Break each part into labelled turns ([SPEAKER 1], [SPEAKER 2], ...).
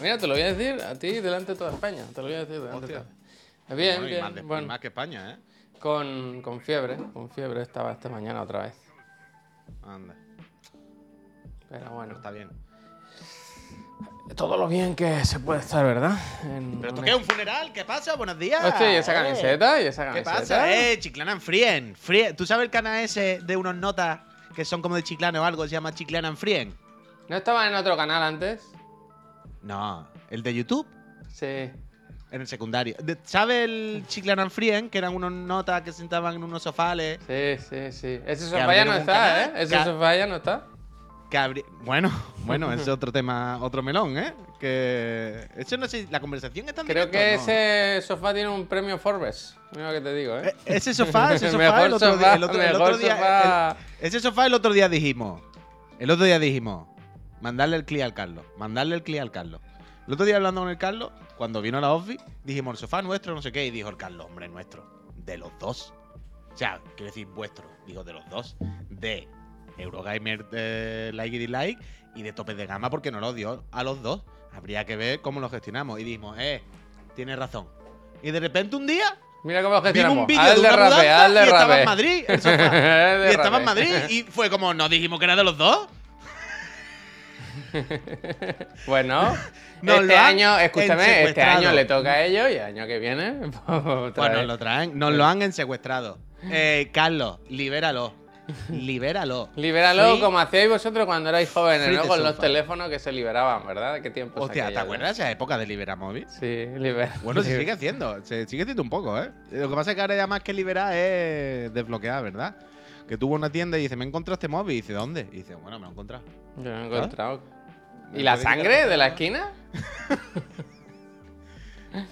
[SPEAKER 1] Mira, te lo voy a decir a ti delante de toda España. Te lo voy a decir delante de toda Bien,
[SPEAKER 2] Bueno, y
[SPEAKER 1] bien.
[SPEAKER 2] más, de- y
[SPEAKER 1] bueno,
[SPEAKER 2] más que España, ¿eh?
[SPEAKER 1] con, con fiebre, con fiebre estaba esta mañana otra vez.
[SPEAKER 2] Anda,
[SPEAKER 1] Pero bueno,
[SPEAKER 2] está bien.
[SPEAKER 1] todo lo bien que se puede estar, ¿verdad? En
[SPEAKER 2] ¿Pero
[SPEAKER 1] una-
[SPEAKER 2] qué un funeral? ¿Qué pasa? Buenos días.
[SPEAKER 1] Hostia, y esa
[SPEAKER 2] Eh.
[SPEAKER 1] camiseta, y esa
[SPEAKER 2] ¿Qué
[SPEAKER 1] camiseta.
[SPEAKER 2] pasa? Eh, Chiclana en Frien. Frien. ¿Tú sabes el canal ese de unos notas que son como de Chiclana o algo? Se llama Chiclana en Frien.
[SPEAKER 1] ¿No estaba en otro canal antes?
[SPEAKER 2] No, el de YouTube.
[SPEAKER 1] Sí.
[SPEAKER 2] En el secundario. ¿Sabes el Chiclana en Frien? Que eran unos notas que sentaban en unos sofales.
[SPEAKER 1] Sí, sí, sí. Ese sofá ya no está,
[SPEAKER 2] canal,
[SPEAKER 1] ¿eh? Ese sofá ya no está.
[SPEAKER 2] Abri- Bueno, bueno, ese es otro tema, otro melón, ¿eh? Que. Eso no sé, la conversación está
[SPEAKER 1] Creo que
[SPEAKER 2] ¿no?
[SPEAKER 1] ese sofá tiene un premio Forbes. Mira que te digo, ¿eh?
[SPEAKER 2] Eh, Ese sofá, ese sofá, el otro día, ese sofá el otro día dijimos, el otro día dijimos, mandarle el clip al Carlos, mandarle el clip al Carlos. El otro día hablando con el Carlos, cuando vino a la office, dijimos, el sofá nuestro, no sé qué, y dijo el Carlos, hombre, nuestro, de los dos. O sea, quiero decir vuestro, digo, de los dos, de Eurogamer de Like y Dislike y de tope de gama porque no lo dio a los dos. Habría que ver cómo lo gestionamos. Y dijimos, eh, tienes razón. Y de repente un día
[SPEAKER 1] Mira cómo lo gestionamos.
[SPEAKER 2] un vídeo de una
[SPEAKER 1] rape,
[SPEAKER 2] mudanza y estaba en Madrid el sofá. Y estaba en. Madrid y fue como, nos dijimos que era de los dos.
[SPEAKER 1] Bueno,
[SPEAKER 2] Nos
[SPEAKER 1] este
[SPEAKER 2] lo
[SPEAKER 1] año, escúchame, este año le toca a ellos y el año que viene.
[SPEAKER 2] Pues nos
[SPEAKER 1] vez.
[SPEAKER 2] lo traen, nos lo han ensecuestrado. Eh, Carlos, libéralo. Libéralo.
[SPEAKER 1] Libéralo
[SPEAKER 2] Free-
[SPEAKER 1] como hacíais vosotros cuando erais jóvenes,
[SPEAKER 2] Free
[SPEAKER 1] ¿no? Con los teléfonos que se liberaban, ¿verdad? ¿Qué tiempo
[SPEAKER 2] Hostia, ¿te acuerdas de esa época de Liberamóvil?
[SPEAKER 1] Sí, libera.
[SPEAKER 2] Bueno, se sigue haciendo, se sigue haciendo un poco, ¿eh? Lo que pasa es que ahora ya más que liberar es desbloquear, ¿verdad? Que tuvo una tienda y dice, me encontrado este móvil. Y dice, ¿dónde? Y dice, bueno, me lo he encontrado.
[SPEAKER 1] Yo no he encontrado.
[SPEAKER 2] ¿Me
[SPEAKER 1] ¿Y la sangre de la esquina?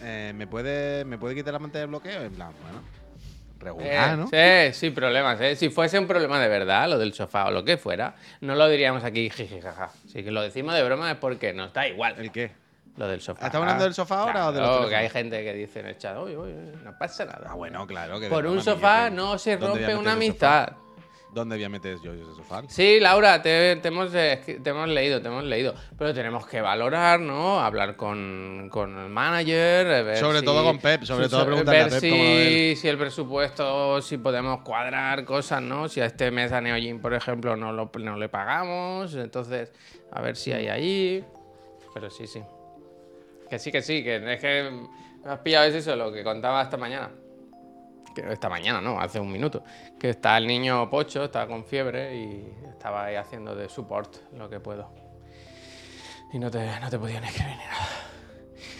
[SPEAKER 2] Eh, ¿me, puede, ¿Me puede quitar la pantalla de bloqueo? En plan, bueno,
[SPEAKER 1] Eh,
[SPEAKER 2] regular, ¿no?
[SPEAKER 1] Sí, sí, problemas. ¿eh? Si fuese un problema de verdad, lo del sofá o lo que fuera, no lo diríamos aquí, jiji, jaja. Si lo decimos de broma es porque nos da igual.
[SPEAKER 2] ¿El qué?
[SPEAKER 1] Lo del sofá.
[SPEAKER 2] ¿Estamos hablando del sofá ahora o de los
[SPEAKER 1] Claro, que
[SPEAKER 2] teléfonos?
[SPEAKER 1] hay gente que dice en el chat, oye, oye, no pasa nada.
[SPEAKER 2] Ah, bueno, claro. Que
[SPEAKER 1] Por un sofá no se
[SPEAKER 2] ¿dónde voy a
[SPEAKER 1] rompe una
[SPEAKER 2] sofá? ¿Dónde voy a meter yo ese sofá?
[SPEAKER 1] Sí, Laura, te, te hemos, eh, te hemos leído, te hemos leído. Pero tenemos que valorar, ¿no? Hablar con, con el manager. eh, ver
[SPEAKER 2] Sobre
[SPEAKER 1] si-
[SPEAKER 2] todo con Pep, sobre todo preguntarle a
[SPEAKER 1] ver
[SPEAKER 2] Pep
[SPEAKER 1] si,
[SPEAKER 2] cómo lo ve
[SPEAKER 1] si el presupuesto, si podemos cuadrar cosas, ¿no? Si a este mes a Neojin, por ejemplo, no, lo, no le pagamos. Entonces, a ver si hay ahí. Pero sí, sí. Que sí, que sí, que es que me has pillado es eso, lo que contaba esta mañana. Que esta mañana, no, hace un minuto. Que está el niño Pocho, está con fiebre y estaba ahí haciendo de support lo que puedo. Y no te, no te podían escribir ni nada.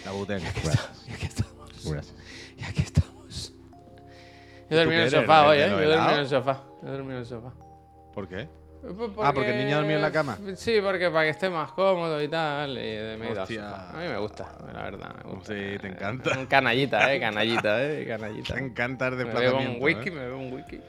[SPEAKER 2] La buten.
[SPEAKER 1] Y aquí estamos.
[SPEAKER 2] Gracias.
[SPEAKER 1] Y aquí estamos. Yo dormí en el sofá hoy, ¿eh? Yo dormí en el sofá. Yo dormí en el sofá.
[SPEAKER 2] ¿Por qué?
[SPEAKER 1] Pues
[SPEAKER 2] Ah, porque el niño dormía en la cama.
[SPEAKER 1] Sí, porque para que esté más cómodo y tal. Y me he ido al
[SPEAKER 2] Hostia.
[SPEAKER 1] sofá. A mí me gusta, la verdad. Me gusta.
[SPEAKER 2] Sí, te encanta.
[SPEAKER 1] Un canallita, eh, canallita, eh, canallita.
[SPEAKER 2] Te encanta el
[SPEAKER 1] Me bebo
[SPEAKER 2] desplazamiento.
[SPEAKER 1] un whisky,
[SPEAKER 2] ¿eh?
[SPEAKER 1] me bebo un whisky.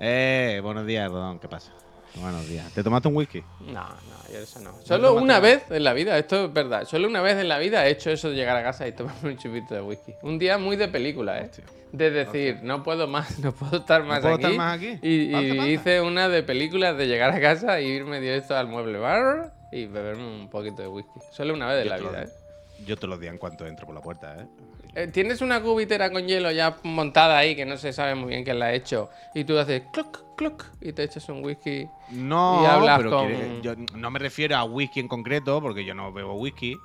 [SPEAKER 2] Eh, buenos días, Rodón. ¿Qué pasa? Buenos días. ¿Te tomaste un whisky?
[SPEAKER 1] No, no, yo eso no. Solo una vez en la vida, esto es verdad, solo una vez en la vida he hecho eso de llegar a casa y tomarme un chupito de whisky. Un día muy de película, ¿eh?
[SPEAKER 2] Hostia.
[SPEAKER 1] De decir, no puedo más, no puedo estar más
[SPEAKER 2] puedo
[SPEAKER 1] aquí.
[SPEAKER 2] estar más aquí?
[SPEAKER 1] Y, hice una de películas de llegar a casa y irme directo al mueble bar y beberme un poquito de whisky. Solo una vez en la
[SPEAKER 2] lo
[SPEAKER 1] vida. ¿eh?
[SPEAKER 2] Yo te los días en cuanto entro por la puerta, ¿eh?
[SPEAKER 1] Eh, Tienes una cubitera con hielo ya montada ahí que no se sabe muy bien quién la ha hecho y tú haces cloc, cloc y te echas un whisky.
[SPEAKER 2] No,
[SPEAKER 1] Y hablas
[SPEAKER 2] pero
[SPEAKER 1] con-
[SPEAKER 2] quiere- yo no me refiero a whisky en concreto, porque yo no bebo whisky,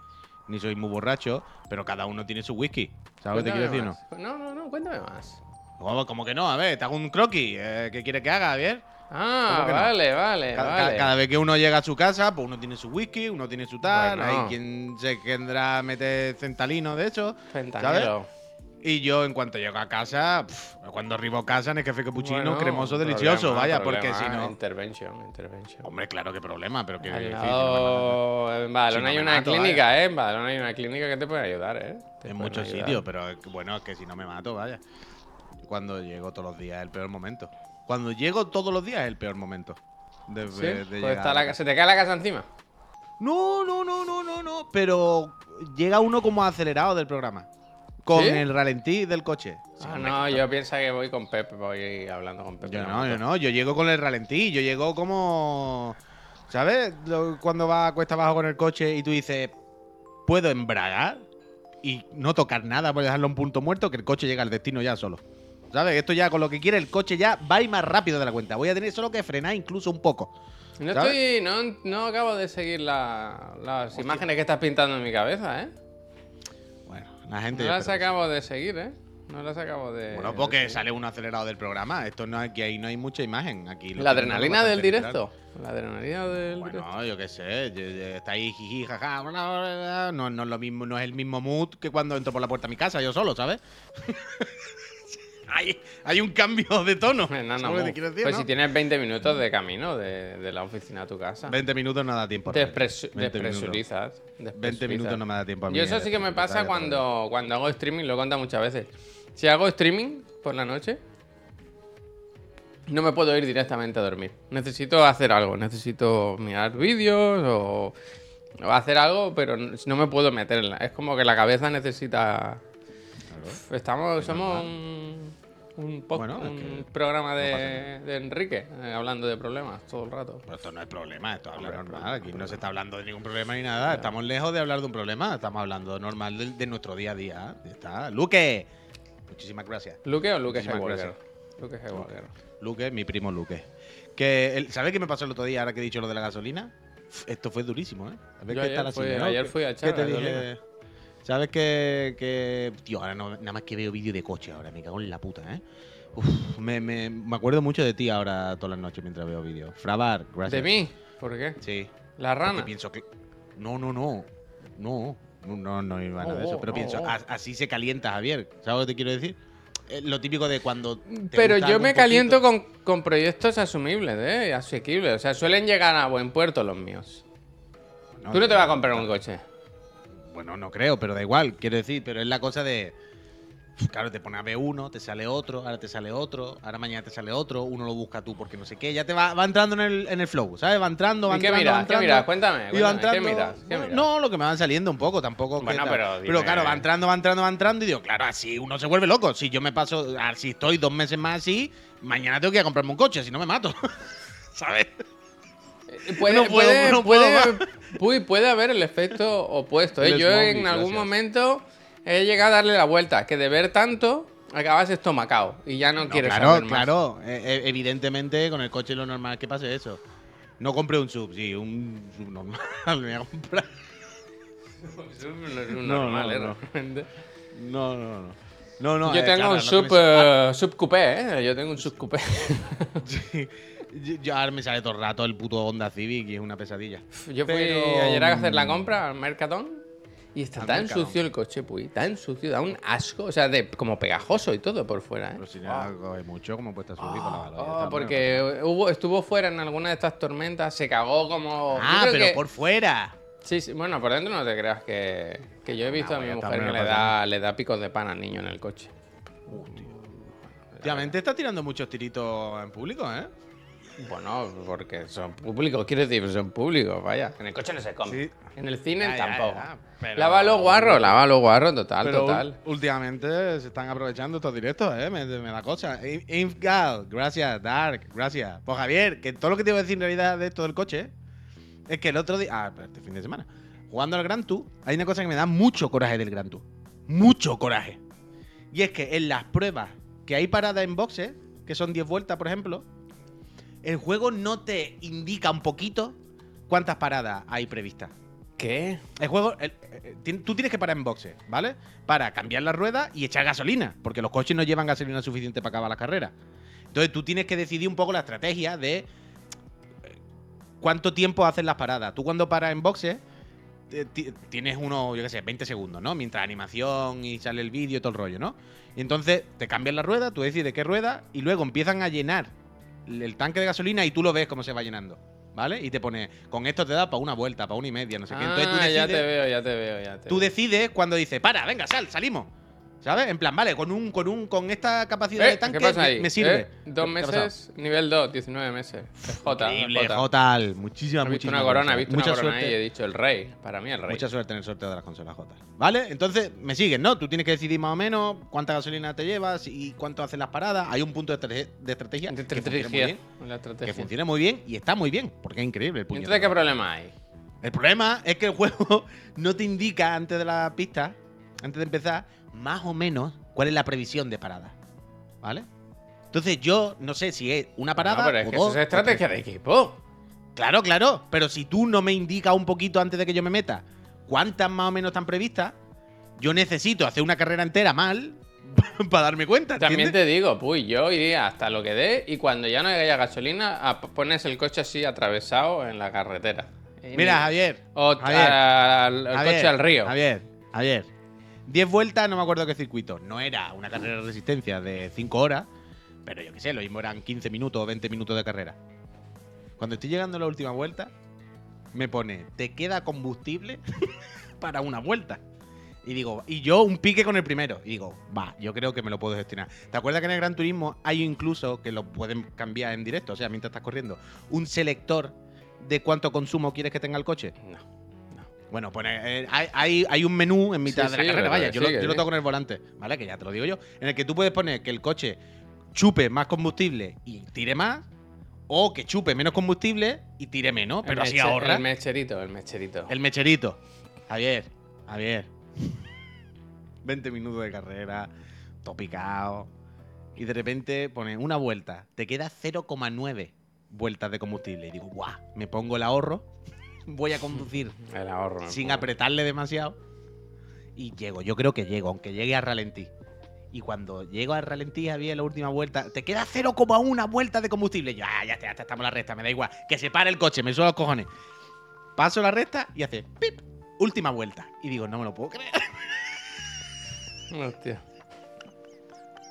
[SPEAKER 2] ni soy muy borracho, pero cada uno tiene su whisky. ¿Sabes lo que te quiero decir,
[SPEAKER 1] Cuéntame
[SPEAKER 2] no?
[SPEAKER 1] más. No, no, no, cuéntame más.
[SPEAKER 2] ¿Cómo, cómo que no? A ver, te hago un croquis. eh, ¿Qué quieres que haga, Javier?
[SPEAKER 1] Ah,
[SPEAKER 2] ¿Cómo que no?
[SPEAKER 1] vale, vale,
[SPEAKER 2] Ca- ca-
[SPEAKER 1] vale.
[SPEAKER 2] Cada, vez que uno llega a su casa, pues uno tiene su whisky, uno tiene su tal,
[SPEAKER 1] Bueno.
[SPEAKER 2] hay quien se querrá meter centalino, de hecho.
[SPEAKER 1] Fentanilo.
[SPEAKER 2] Y yo, en cuanto llego a casa, cuando arribo a casa, en café capuchino,
[SPEAKER 1] Bueno,
[SPEAKER 2] cremoso,
[SPEAKER 1] problema,
[SPEAKER 2] delicioso, vaya, porque si no.
[SPEAKER 1] Intervention, intervention.
[SPEAKER 2] Hombre, claro que problema, pero quiero
[SPEAKER 1] Al
[SPEAKER 2] decir. si no
[SPEAKER 1] en Badalona
[SPEAKER 2] Si no
[SPEAKER 1] hay una
[SPEAKER 2] mato,
[SPEAKER 1] clínica, ¿eh? En Badalona hay una clínica que te puede ayudar, ¿eh? Te
[SPEAKER 2] En muchos
[SPEAKER 1] ayudar.
[SPEAKER 2] sitios, pero que, bueno, es que si no me mato, vaya. Cuando llego todos los días es el peor momento. Cuando llego todos los días es el peor momento. De,
[SPEAKER 1] ¿Sí?
[SPEAKER 2] de-
[SPEAKER 1] Pues está la ¿Se te cae la casa encima?
[SPEAKER 2] No, no, no, no, no, no. Pero llega uno como acelerado del programa. Con
[SPEAKER 1] ¿Sí?
[SPEAKER 2] el ralentí del coche. Sí,
[SPEAKER 1] ah, no, yo pienso que voy con Pep, voy hablando con Pep.
[SPEAKER 2] Yo
[SPEAKER 1] en
[SPEAKER 2] no, yo no. Yo llego con el ralentí. Yo llego como. ¿Sabes? Cuando vas a cuesta abajo con el coche y tú dices. puedo embragar y no tocar nada, voy a dejarlo a un punto muerto, que el coche llega al destino ya solo. ¿Sabes? Esto ya con lo que quiere el coche ya va a ir más rápido de la cuenta. Voy a tener solo que frenar incluso un poco.
[SPEAKER 1] No, estoy, no, no acabo de seguir la- las imágenes que estás pintando en mi cabeza, ¿eh?
[SPEAKER 2] Bueno, la gente.
[SPEAKER 1] No las acabo de seguir, ¿eh? No las acabo de.
[SPEAKER 2] Bueno,
[SPEAKER 1] de
[SPEAKER 2] porque sale uno acelerado del programa. Esto no aquí ahí no hay mucha imagen. Aquí
[SPEAKER 1] La adrenalina del directo. La adrenalina del directo.
[SPEAKER 2] Bueno, yo qué sé, está ahí jiji, jaja, no, no es lo mismo, no es el mismo mood que cuando entro por la puerta a mi casa yo solo, ¿sabes? hay, hay un cambio de tono.
[SPEAKER 1] Eh, no, no,
[SPEAKER 2] ¿sabes lo que
[SPEAKER 1] mu.
[SPEAKER 2] te quiero decir,
[SPEAKER 1] pues si tienes 20 minutos de camino de, de la oficina a tu casa.
[SPEAKER 2] 20 minutos no da tiempo.
[SPEAKER 1] Te
[SPEAKER 2] Robert.
[SPEAKER 1] despresu-
[SPEAKER 2] 20 minutos.
[SPEAKER 1] despresurizas.
[SPEAKER 2] 20
[SPEAKER 1] despresurizas.
[SPEAKER 2] minutos no me da tiempo a mí.
[SPEAKER 1] Yo eso sí que me pasa cuando, cuando hago streaming, lo he contado muchas veces. Si hago streaming por la noche, no me puedo ir directamente a dormir. Necesito hacer algo, necesito mirar vídeos o, o hacer algo, pero no me puedo meter en la... Es como que la cabeza necesita... Estamos, somos un, un,
[SPEAKER 2] Bueno, es
[SPEAKER 1] un
[SPEAKER 2] que
[SPEAKER 1] programa de, de Enrique, eh, hablando de problemas todo el rato.
[SPEAKER 2] Pero esto no es problema, esto habla normal. Aquí no se está hablando de ningún problema ni nada. Estamos lejos de hablar de un problema. Estamos hablando normal de, de nuestro día a día. Está. Luque. Muchísimas gracias.
[SPEAKER 1] ¿Luke o Luke
[SPEAKER 2] Muchísimas
[SPEAKER 1] Skywalker? Skywalker.
[SPEAKER 2] Luque, mi primo Luque. Que el- ¿Sabes qué me pasó el otro día ahora que he dicho lo de la gasolina? Esto fue durísimo, ¿eh? A ver
[SPEAKER 1] Yo
[SPEAKER 2] qué
[SPEAKER 1] ayer
[SPEAKER 2] tal así,
[SPEAKER 1] fui- ayer
[SPEAKER 2] ¿Qué-
[SPEAKER 1] fui a echar
[SPEAKER 2] ¿Qué te dije? ¿Sabes que, que- Tío, ahora no- nada más que veo vídeo de coche ahora, me cago en la puta, ¿eh? Uf, me, me- me acuerdo mucho de ti ahora todas las noches mientras veo vídeos. Frabar, gracias.
[SPEAKER 1] ¿De mí? ¿Por qué?
[SPEAKER 2] Sí.
[SPEAKER 1] ¿La
[SPEAKER 2] Porque
[SPEAKER 1] rana?
[SPEAKER 2] pienso que. No, no, no. No. No, no, no iba a nada de
[SPEAKER 1] Oh,
[SPEAKER 2] eso. Pero
[SPEAKER 1] oh,
[SPEAKER 2] pienso,
[SPEAKER 1] oh.
[SPEAKER 2] así se calienta Javier. ¿Sabes lo que te quiero decir? Eh, lo típico de cuando. te
[SPEAKER 1] Pero yo me caliento con, con proyectos asumibles, ¿eh? Asequibles. O sea, suelen llegar a buen puerto los míos.
[SPEAKER 2] No,
[SPEAKER 1] Tú no te vas a comprar un coche.
[SPEAKER 2] Bueno, no creo, pero da igual, quiero decir, pero es la cosa de. Claro, te pone a B1, te sale otro, ahora te sale otro, ahora mañana te sale otro, uno lo busca tú porque no sé qué, ya te va, va entrando en el, en el flow, ¿sabes? Va entrando, va
[SPEAKER 1] ¿Y qué
[SPEAKER 2] entrando,
[SPEAKER 1] miras?
[SPEAKER 2] va
[SPEAKER 1] ¿Qué miras? Cuéntame,
[SPEAKER 2] y va
[SPEAKER 1] ¿qué miras? ¿Qué
[SPEAKER 2] no,
[SPEAKER 1] miras?
[SPEAKER 2] No, lo que me van saliendo un poco, tampoco.
[SPEAKER 1] Bueno, pero dime-
[SPEAKER 2] claro, va entrando, va entrando, va entrando y digo, claro, así uno se vuelve loco. Si yo me paso, si estoy dos meses más así, mañana tengo que ir a comprarme un coche, si no me mato. ¿Sabes?
[SPEAKER 1] Eh, Puede,
[SPEAKER 2] No puedo,
[SPEAKER 1] puede,
[SPEAKER 2] no puedo
[SPEAKER 1] puede, puede- puede haber el efecto opuesto. ¿eh? Yo en algún
[SPEAKER 2] gracias.
[SPEAKER 1] momento he llegado a darle la vuelta, que de ver tanto acabas estomacado y ya no,
[SPEAKER 2] No,
[SPEAKER 1] quieres
[SPEAKER 2] claro,
[SPEAKER 1] saber más.
[SPEAKER 2] claro. Eh, eh, evidentemente, con el coche lo normal que pase eso. No compré un sub, sí, un sub normal. Me voy a comprar.
[SPEAKER 1] Un
[SPEAKER 2] No,
[SPEAKER 1] normal,
[SPEAKER 2] no,
[SPEAKER 1] ¿eh?
[SPEAKER 2] no. No, no, no. No, no,
[SPEAKER 1] Yo
[SPEAKER 2] eh,
[SPEAKER 1] tengo
[SPEAKER 2] claro,
[SPEAKER 1] un sub, eh, sub coupé, ¿eh? Yo tengo un sub coupé.
[SPEAKER 2] Sí. Yo- Yo ahora me sale todo el rato el puto Honda Civic y es una pesadilla.
[SPEAKER 1] Yo fui
[SPEAKER 2] Pero,
[SPEAKER 1] ayer a hacer la
[SPEAKER 2] mm,
[SPEAKER 1] compra al Mercadón y está
[SPEAKER 2] Al
[SPEAKER 1] tan
[SPEAKER 2] Mercadón.
[SPEAKER 1] sucio el coche, Puy, tan sucio, da un asco, o sea, de, como pegajoso y todo por fuera, ¿eh?
[SPEAKER 2] Pero si no coge mucho, como puesta subir con la
[SPEAKER 1] Ah,
[SPEAKER 2] bala, ya
[SPEAKER 1] ah,
[SPEAKER 2] está,
[SPEAKER 1] porque hubo, estuvo fuera en alguna de estas tormentas, se cagó como.
[SPEAKER 2] bueno. Ah, pero
[SPEAKER 1] que-
[SPEAKER 2] por fuera.
[SPEAKER 1] Sí, sí, bueno, por dentro no te creas que. Que yo he visto
[SPEAKER 2] Nah,
[SPEAKER 1] a mi
[SPEAKER 2] ya
[SPEAKER 1] mujer que le da, le da picos de pan al niño en el coche.
[SPEAKER 2] Últimamente está tirando muchos tiritos en público, ¿eh?
[SPEAKER 1] Bueno, porque son públicos, quiero decir, son públicos, vaya. En el coche no se come.
[SPEAKER 2] Sí.
[SPEAKER 1] En el cine
[SPEAKER 2] Ya, ya,
[SPEAKER 1] tampoco.
[SPEAKER 2] ya, pero-
[SPEAKER 1] Lava los guarros, lava los guarros, total,
[SPEAKER 2] Pero
[SPEAKER 1] total.
[SPEAKER 2] últimamente se están aprovechando estos directos, ¿eh? Me, me da cosa. In- Infgal, gracias. Dark, gracias. Pues Javier, que todo lo que te iba a decir en realidad de esto del coche es que el otro día, ah, pero este fin de semana, jugando al Gran Tour, hay una cosa que me da mucho coraje del Gran Tour. Mucho coraje. Y es que en las pruebas que hay parada en boxes, que son 10 vueltas, por ejemplo, el juego no te indica un poquito cuántas paradas hay previstas.
[SPEAKER 1] ¿Qué?
[SPEAKER 2] El juego, el- eh, tien- tú tienes que parar en boxes, ¿vale? Para cambiar la rueda y echar gasolina, porque los coches no llevan gasolina suficiente para acabar la carrera. Entonces tú tienes que decidir un poco la estrategia de eh, cuánto tiempo haces las paradas. Tú cuando paras en boxes eh, ti- tienes unos, yo qué sé, 20 segundos, ¿no? Mientras animación y sale el vídeo y todo el rollo, ¿no? Y entonces te cambian la rueda, tú decides qué rueda y luego empiezan a llenar el tanque de gasolina y tú lo ves cómo se va llenando, ¿vale? Y te pone, con esto te da para una vuelta, para una y media, no sé qué. Entonces tú
[SPEAKER 1] Ah, ya
[SPEAKER 2] decides,
[SPEAKER 1] te veo, ya te veo, ya te
[SPEAKER 2] tú decides cuando dice, para, venga, sal, salimos. ¿Sabes? En plan, vale, con un, con un, con esta capacidad
[SPEAKER 1] Eh,
[SPEAKER 2] de tanque
[SPEAKER 1] ¿Qué pasa
[SPEAKER 2] me-
[SPEAKER 1] ahí?
[SPEAKER 2] me sirve.
[SPEAKER 1] Eh, Dos meses, nivel 2, 19 meses. Es J. J.
[SPEAKER 2] Jotal. Muchísimas,
[SPEAKER 1] He visto
[SPEAKER 2] muchísimas
[SPEAKER 1] una corona, he visto
[SPEAKER 2] Mucha
[SPEAKER 1] una corona
[SPEAKER 2] suerte.
[SPEAKER 1] ahí y he dicho el rey. Para mí el rey.
[SPEAKER 2] Mucha suerte en el sorteo de las consolas J. ¿Vale? Entonces, me siguen, ¿no? Tú tienes que decidir más o menos cuánta gasolina te llevas y cuánto hacen las paradas. Hay un punto de, estrate- de estrategia
[SPEAKER 1] De
[SPEAKER 2] que funciona muy
[SPEAKER 1] estrategia.
[SPEAKER 2] bien.
[SPEAKER 1] La estrategia.
[SPEAKER 2] Que funciona muy bien y está muy bien, porque es increíble el puñetero.
[SPEAKER 1] Entonces, ¿qué problema hay?
[SPEAKER 2] El problema es que el juego no te indica antes de la pista, antes de empezar, más o menos cuál es la previsión de parada. ¿Vale? Entonces yo no sé si es una parada.
[SPEAKER 1] No, pero es
[SPEAKER 2] o
[SPEAKER 1] que
[SPEAKER 2] dos,
[SPEAKER 1] eso es estrategia de equipo.
[SPEAKER 2] Claro, claro. Pero si tú no me indicas un poquito antes de que yo me meta cuántas más o menos están previstas, yo necesito hacer una carrera entera mal para darme cuenta.
[SPEAKER 1] También te digo, pues yo iría hasta lo que dé y cuando ya no haya gasolina, pones el coche así atravesado en la carretera. Y
[SPEAKER 2] Mira, Javier.
[SPEAKER 1] O
[SPEAKER 2] Javier,
[SPEAKER 1] al-
[SPEAKER 2] Javier,
[SPEAKER 1] coche al río.
[SPEAKER 2] Javier, Javier. 10 vueltas, no me acuerdo qué circuito. No era una carrera de resistencia de 5 horas, pero yo qué sé, lo mismo eran 15 minutos o 20 minutos de carrera. Cuando estoy llegando a la última vuelta, me pone, te queda combustible para una vuelta. Y digo, y yo un pique con el primero. Y digo, va, yo creo que me lo puedo gestionar. ¿Te acuerdas que en el Gran Turismo hay incluso, que lo pueden cambiar en directo, o sea, mientras estás corriendo, un selector de cuánto consumo quieres que tenga el coche?
[SPEAKER 1] No.
[SPEAKER 2] Bueno, pues eh, hay, hay, un menú en mitad
[SPEAKER 1] Sí,
[SPEAKER 2] de la
[SPEAKER 1] sí,
[SPEAKER 2] carrera, vaya, yo, lo, yo lo toco en el volante, ¿vale? Que ya te lo digo yo. En el que tú puedes poner que el coche chupe más combustible y tire más, o que chupe menos combustible y tire menos, pero así ahorra.
[SPEAKER 1] El mecherito, el mecherito.
[SPEAKER 2] El mecherito. Javier, Javier. 20 minutos de carrera, topicado. Y de repente pone una vuelta. Te queda 0,9 vueltas de combustible. Y digo, guau, me pongo el ahorro. Voy a conducir
[SPEAKER 1] El ahorro. me
[SPEAKER 2] sin apretarle demasiado. Y llego, yo creo que llego, aunque llegue a ralentí. Y cuando llego a ralentí, había la última vuelta, te queda 0,1 vueltas de combustible. Yo, ah, ya está, ya está, estamos en la recta, me da igual. Que se pare el coche, me suelo los cojones. Paso la recta y hace pip, última vuelta. Y digo, no me lo puedo creer.
[SPEAKER 1] Hostia.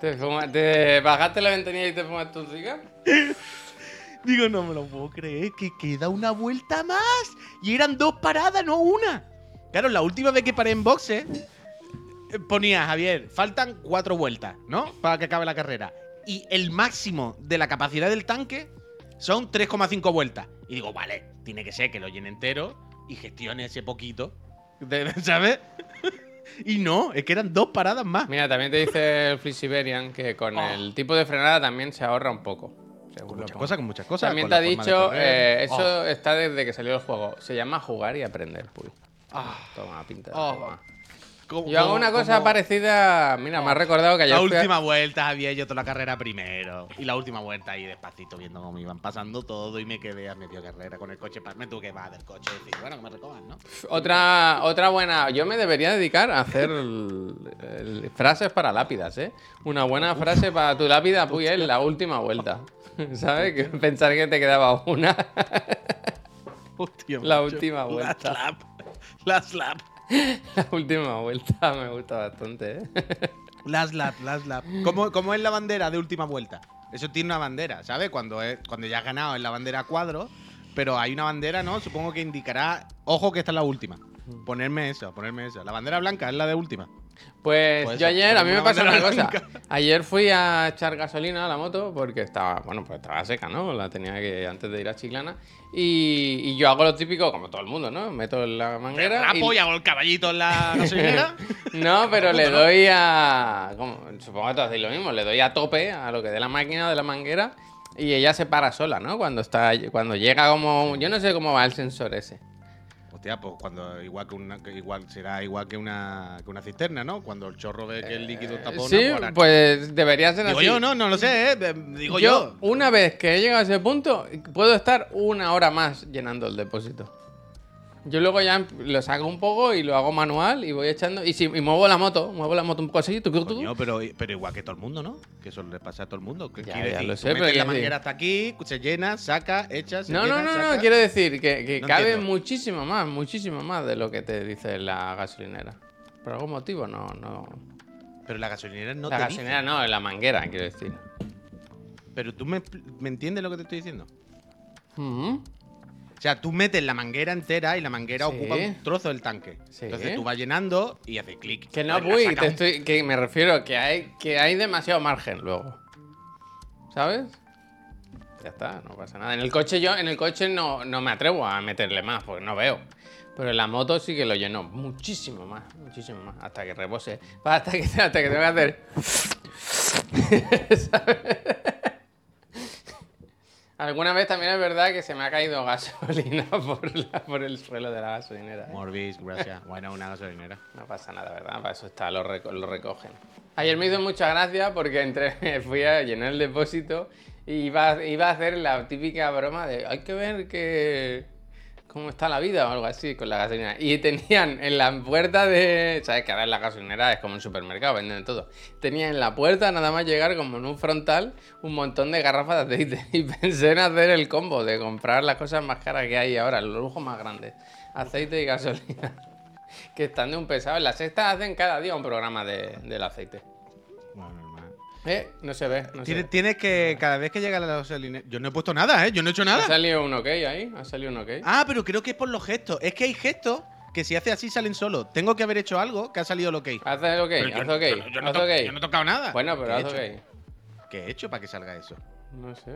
[SPEAKER 1] ¿Te, fuma- te bajaste la ventanilla y te fumaste un cigarro?
[SPEAKER 2] Digo, no me lo puedo creer, que queda una vuelta más. Y eran dos paradas, no una. Claro, la última vez que paré en boxe, eh, ponía, Javier, faltan cuatro vueltas, ¿no? Para que acabe la carrera. Y el máximo de la capacidad del tanque son 3,5 vueltas. Y digo, vale, tiene que ser que lo llene entero y gestione ese poquito. ¿Sabes? y no, es que eran dos paradas más.
[SPEAKER 1] Mira, también te dice el Free Siberian que con
[SPEAKER 2] Oh.
[SPEAKER 1] el tipo de frenada también se ahorra un poco. Según
[SPEAKER 2] muchas cosas, con muchas cosas.
[SPEAKER 1] También te ha dicho, eh, eso
[SPEAKER 2] Oh,
[SPEAKER 1] está desde que salió el juego. Se llama jugar y aprender, Puy.
[SPEAKER 2] ah,
[SPEAKER 1] Toma, pinta.
[SPEAKER 2] Oh.
[SPEAKER 1] toma. Yo hago una cosa
[SPEAKER 2] como-
[SPEAKER 1] parecida. Mira, me ha recordado que ayer
[SPEAKER 2] La
[SPEAKER 1] a-
[SPEAKER 2] última vuelta había hecho toda la carrera primero. Y la última vuelta ahí despacito viendo cómo iban pasando todo y me quedé a medio carrera con el coche. Me tuve que bajar del coche y decir, bueno, que me recojan, ¿no?
[SPEAKER 1] Otra, otra buena. Yo me debería dedicar a hacer el- el- frases para lápidas, ¿eh? Una buena frase para tu lápida, Puy, es la última vuelta. ¿Sabes? Que pensar que te quedaba una.
[SPEAKER 2] Hostia,
[SPEAKER 1] La
[SPEAKER 2] macho.
[SPEAKER 1] última vuelta.
[SPEAKER 2] La slap. La slap.
[SPEAKER 1] La última vuelta me gusta bastante, ¿eh?
[SPEAKER 2] La slap, la slap. ¿Cómo, cómo es la bandera de última vuelta? Eso tiene una bandera, ¿sabes? Cuando, es, cuando ya has ganado es la bandera cuadro. Pero hay una bandera, ¿no? Supongo que indicará, ojo que esta es la última. Ponerme eso, ponerme eso. La bandera blanca es la de última.
[SPEAKER 1] Pues
[SPEAKER 2] Pues
[SPEAKER 1] yo ayer, a mí me pasó una cosa. Ayer fui a echar gasolina a la moto porque estaba, bueno, pues estaba seca, ¿no? La tenía que antes de ir a Chiclana. Y, y yo hago lo típico, como todo el mundo, ¿no? Meto en la manguera.
[SPEAKER 2] La
[SPEAKER 1] y-
[SPEAKER 2] polla con el caballito en la gasolinera.
[SPEAKER 1] No, pero le doy a. Supongo que tú hacéis lo mismo. Le doy a tope a lo que dé la máquina de la manguera y ella se para sola, ¿no? Cuando está cuando llega como. Yo no sé cómo va el sensor ese.
[SPEAKER 2] Hostia, pues cuando igual que una que igual será igual que una que una cisterna, ¿no? Cuando el chorro ve que el líquido tapona,
[SPEAKER 1] sí,
[SPEAKER 2] ahora-
[SPEAKER 1] pues debería ser
[SPEAKER 2] digo
[SPEAKER 1] así.
[SPEAKER 2] yo, no, no lo sé, eh, digo
[SPEAKER 1] yo,
[SPEAKER 2] yo.
[SPEAKER 1] una vez que he llegado a ese punto, puedo estar una hora más llenando el depósito. Yo luego ya lo saco un poco y lo hago manual y voy echando. Y si y muevo la moto, muevo la moto un poco así, tucu, tucu.
[SPEAKER 2] Coño, pero, pero igual que todo el mundo, ¿no? Que eso le pasa a todo el mundo. ¿Qué
[SPEAKER 1] Ya,
[SPEAKER 2] quiere
[SPEAKER 1] ya
[SPEAKER 2] decir?
[SPEAKER 1] lo
[SPEAKER 2] Tú
[SPEAKER 1] sé,
[SPEAKER 2] metes
[SPEAKER 1] pero
[SPEAKER 2] la manguera hasta aquí, se llena, saca, echa, se
[SPEAKER 1] No,
[SPEAKER 2] llena,
[SPEAKER 1] no, no,
[SPEAKER 2] saca.
[SPEAKER 1] no, quiero decir que, que
[SPEAKER 2] No
[SPEAKER 1] cabe
[SPEAKER 2] entiendo.
[SPEAKER 1] muchísimo más, muchísimo más de lo que te dice la gasolinera. Por algún motivo, no, no.
[SPEAKER 2] Pero la gasolinera no
[SPEAKER 1] la
[SPEAKER 2] te
[SPEAKER 1] gasolinera
[SPEAKER 2] dice.
[SPEAKER 1] no, la manguera, quiero decir.
[SPEAKER 2] Pero tú me, me entiendes lo que te estoy diciendo.
[SPEAKER 1] Ujú.
[SPEAKER 2] O sea, tú metes la manguera entera y la manguera
[SPEAKER 1] Sí.
[SPEAKER 2] ocupa un trozo del tanque.
[SPEAKER 1] Sí.
[SPEAKER 2] Entonces tú vas llenando y haces clic.
[SPEAKER 1] Que no, te estoy, que me refiero que hay, que hay demasiado margen luego. ¿Sabes? Ya está, no pasa nada. En el coche yo, en el coche no, no me atrevo a meterle más, porque no veo. Pero en la moto sí que lo lleno muchísimo más, muchísimo más, hasta que rebose. Hasta que, hasta que tengo que hacer. ¿Sabes? Alguna vez también es verdad que se me ha caído gasolina por, la- por el suelo de la gasolinera. ¿eh?
[SPEAKER 2] Morbis, gracias. Bueno, una gasolinera.
[SPEAKER 1] No pasa nada, ¿verdad? Para eso está, lo, reco- lo recogen. Ayer me hizo mucha gracia porque entré, fui a llenar el depósito y iba, iba a hacer la típica broma de hay que ver que cómo está la vida o algo así con la gasolina. Y tenían en la puerta de... ¿Sabes que ahora en la gasolinera es como un supermercado, venden de todo? Tenían en la puerta nada más llegar como en un frontal un montón de garrafas de aceite. Y pensé en hacer el combo de comprar las cosas más caras que hay ahora, los lujos más grandes. Aceite y gasolina. que están de un pesado. En la sexta hacen cada día un programa de- del aceite.
[SPEAKER 2] Bueno.
[SPEAKER 1] Eh, no se ve, no se
[SPEAKER 2] Tienes, que, cada vez que llega la gasolinera. Yo no he puesto nada, ¿eh? Yo no he hecho
[SPEAKER 1] ¿Ha
[SPEAKER 2] nada.
[SPEAKER 1] salido un ok ahí? ¿Ha salido un ok?
[SPEAKER 2] Ah, pero creo que es por los gestos. Es que hay gestos que si hace así salen solos. Tengo que haber hecho algo que ha salido el ok.
[SPEAKER 1] Haz el ok, haz ok,
[SPEAKER 2] no- yo no
[SPEAKER 1] haz
[SPEAKER 2] to-
[SPEAKER 1] ok.
[SPEAKER 2] yo no he tocado nada.
[SPEAKER 1] Bueno, pero
[SPEAKER 2] ¿Qué
[SPEAKER 1] haz ok.
[SPEAKER 2] ¿Qué he hecho para que salga eso?
[SPEAKER 1] No sé.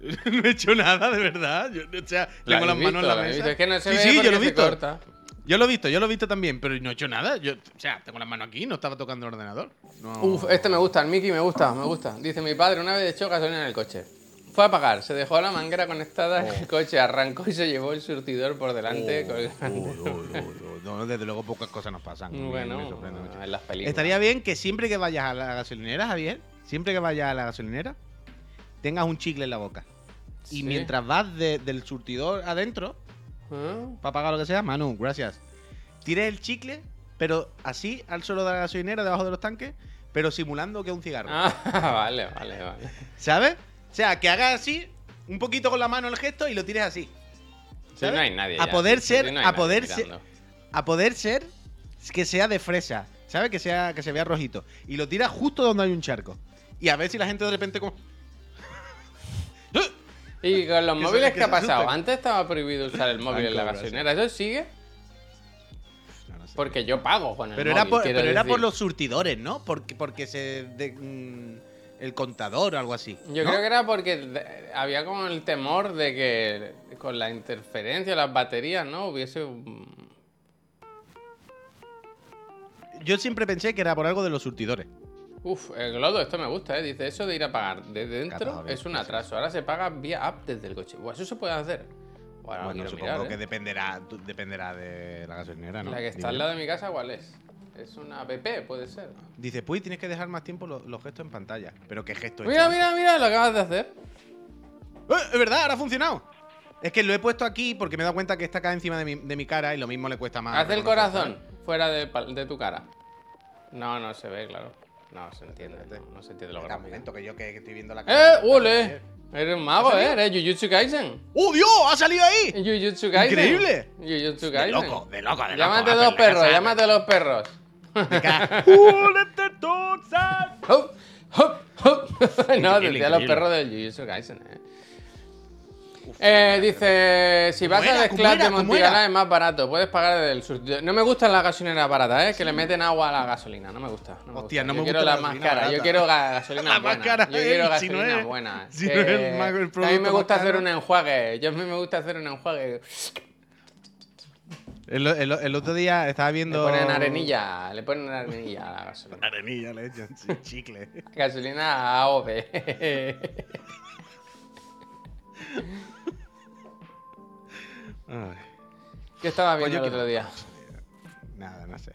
[SPEAKER 2] no he hecho nada, de verdad. Yo, o sea,
[SPEAKER 1] ¿La
[SPEAKER 2] tengo las manos en
[SPEAKER 1] visto?
[SPEAKER 2] la
[SPEAKER 1] ¿La habéis
[SPEAKER 2] mesa.
[SPEAKER 1] Es que no se
[SPEAKER 2] sí,
[SPEAKER 1] ve
[SPEAKER 2] sí, yo lo he visto.
[SPEAKER 1] corta.
[SPEAKER 2] Yo lo he visto, yo lo he visto también, pero no he hecho nada. Yo, o sea, tengo las manos aquí, no estaba tocando el ordenador. No.
[SPEAKER 1] Uf, este me gusta, el Mickey me gusta, me gusta. Dice mi padre, una vez echó gasolina en el coche. Fue a pagar, se dejó la manguera conectada en
[SPEAKER 2] Oh.
[SPEAKER 1] el coche, arrancó y se llevó el surtidor por delante.
[SPEAKER 2] Uy, uy, uy, uy. No, desde luego pocas cosas nos pasan.
[SPEAKER 1] Bueno,
[SPEAKER 2] me sorprende mucho.
[SPEAKER 1] en las películas.
[SPEAKER 2] Estaría bien que siempre que vayas a la gasolinera, Javier, siempre que vayas a la gasolinera, tengas un chicle en la boca. Y
[SPEAKER 1] Sí.
[SPEAKER 2] mientras vas de- del surtidor adentro, Para pagar lo que sea, Manu, gracias. Tires el chicle, pero así al suelo de la gasolinera, debajo de los tanques, pero simulando que es un cigarro.
[SPEAKER 1] Ah, vale, vale, vale.
[SPEAKER 2] ¿Sabes? O sea, que hagas así, un poquito con la mano el gesto y lo tires así.
[SPEAKER 1] No hay nadie.
[SPEAKER 2] A
[SPEAKER 1] ya,
[SPEAKER 2] poder
[SPEAKER 1] sí, sí,
[SPEAKER 2] ser-
[SPEAKER 1] no
[SPEAKER 2] a poder ser-. A poder ser que sea de fresa, ¿sabes? Que sea que se vea rojito. Y lo tiras justo donde hay un charco. Y a ver si la gente de repente como...
[SPEAKER 1] ¿Y con los móviles
[SPEAKER 2] que
[SPEAKER 1] qué ha pasado? Antes estaba prohibido usar el móvil en la gasolinera. ¿Eso sigue? Porque yo pago con el
[SPEAKER 2] Pero,
[SPEAKER 1] móvil.
[SPEAKER 2] era por,
[SPEAKER 1] quiero
[SPEAKER 2] pero era por los surtidores, ¿no? Porque, porque se... de- mm, el contador o algo así.
[SPEAKER 1] Yo
[SPEAKER 2] ¿no?
[SPEAKER 1] creo que era porque había como el temor de que con la interferencia de las baterías, ¿no? Hubiese. un-
[SPEAKER 2] Yo siempre pensé que era por algo de los surtidores.
[SPEAKER 1] Uf, el glodo, esto me gusta, ¿eh? Dice, eso de ir a pagar desde dentro es un atraso. Ahora se paga vía app desde el coche. Buah, eso se puede hacer. Bueno,
[SPEAKER 2] supongo
[SPEAKER 1] mirar,
[SPEAKER 2] que
[SPEAKER 1] ¿eh?
[SPEAKER 2] dependerá, dependerá de la gasolinera, ¿no?
[SPEAKER 1] La que está al lado de mi casa, ¿cuál es? Es una app, puede ser.
[SPEAKER 2] Dice, pues tienes que dejar más tiempo lo- los gestos en pantalla. ¿Pero qué gesto
[SPEAKER 1] Mira, mira, mira, lo acabas de hacer.
[SPEAKER 2] ¡Eh! Es verdad, ahora ha funcionado. Es que lo he puesto aquí porque me he dado cuenta que está acá encima de mi, de mi cara y lo mismo le cuesta más.
[SPEAKER 1] Haz el corazón fuera de tu cara. No, no se ve, claro. No se entiende. No, no se entiende lo
[SPEAKER 2] un momento, que yo que, que estoy viendo la cara.
[SPEAKER 1] ¡Eh! ¡Ule! Eres un mago,
[SPEAKER 2] ¿Ha
[SPEAKER 1] ¿eh? Eres Jujutsu Kaisen.
[SPEAKER 2] ¡Oh, Dios! ¡Ha salido ahí!
[SPEAKER 1] Jujutsu Kaisen.
[SPEAKER 2] Increíble.
[SPEAKER 1] Jujutsu
[SPEAKER 2] De
[SPEAKER 1] Kaisen.
[SPEAKER 2] loco, de loco, de loco.
[SPEAKER 1] Llámate
[SPEAKER 2] Ah,
[SPEAKER 1] dos
[SPEAKER 2] pero la
[SPEAKER 1] perros,
[SPEAKER 2] casa-
[SPEAKER 1] llámate a los perros. Hop, hop, hop. no,
[SPEAKER 2] Increíble,
[SPEAKER 1] decía los
[SPEAKER 2] increíble.
[SPEAKER 1] perros del Jujutsu Kaisen, eh. Eh, dice, si vas
[SPEAKER 2] ¿Cómo
[SPEAKER 1] a Desclat de
[SPEAKER 2] era?
[SPEAKER 1] es más barato, puedes pagar desde el surtidor. No me gustan las gasolineras baratas, ¿eh? Que le meten agua a la gasolina, no me gusta. No me
[SPEAKER 2] Hostia,
[SPEAKER 1] gusta.
[SPEAKER 2] no
[SPEAKER 1] yo
[SPEAKER 2] me
[SPEAKER 1] quiero
[SPEAKER 2] gusta
[SPEAKER 1] la
[SPEAKER 2] la
[SPEAKER 1] más
[SPEAKER 2] gasolina
[SPEAKER 1] cara, yo quiero ga- gasolina
[SPEAKER 2] La más
[SPEAKER 1] buena.
[SPEAKER 2] cara,
[SPEAKER 1] yo quiero
[SPEAKER 2] eh, si no
[SPEAKER 1] gasolina
[SPEAKER 2] es-
[SPEAKER 1] buena.
[SPEAKER 2] si no
[SPEAKER 1] que-
[SPEAKER 2] es el más- el
[SPEAKER 1] que a mí me gusta hacer un enjuague, yo a mí me gusta hacer un enjuague.
[SPEAKER 2] El, el- el otro día estaba
[SPEAKER 1] Le
[SPEAKER 2] viendo.
[SPEAKER 1] ponen arenilla, le ponen arenilla a la gasolina.
[SPEAKER 2] Arenilla le echan, chicle.
[SPEAKER 1] Gasolina AOV.
[SPEAKER 2] Ay,
[SPEAKER 1] ¿Qué estaba
[SPEAKER 2] Pues
[SPEAKER 1] viendo
[SPEAKER 2] yo
[SPEAKER 1] el otro día?
[SPEAKER 2] Nada, no sé.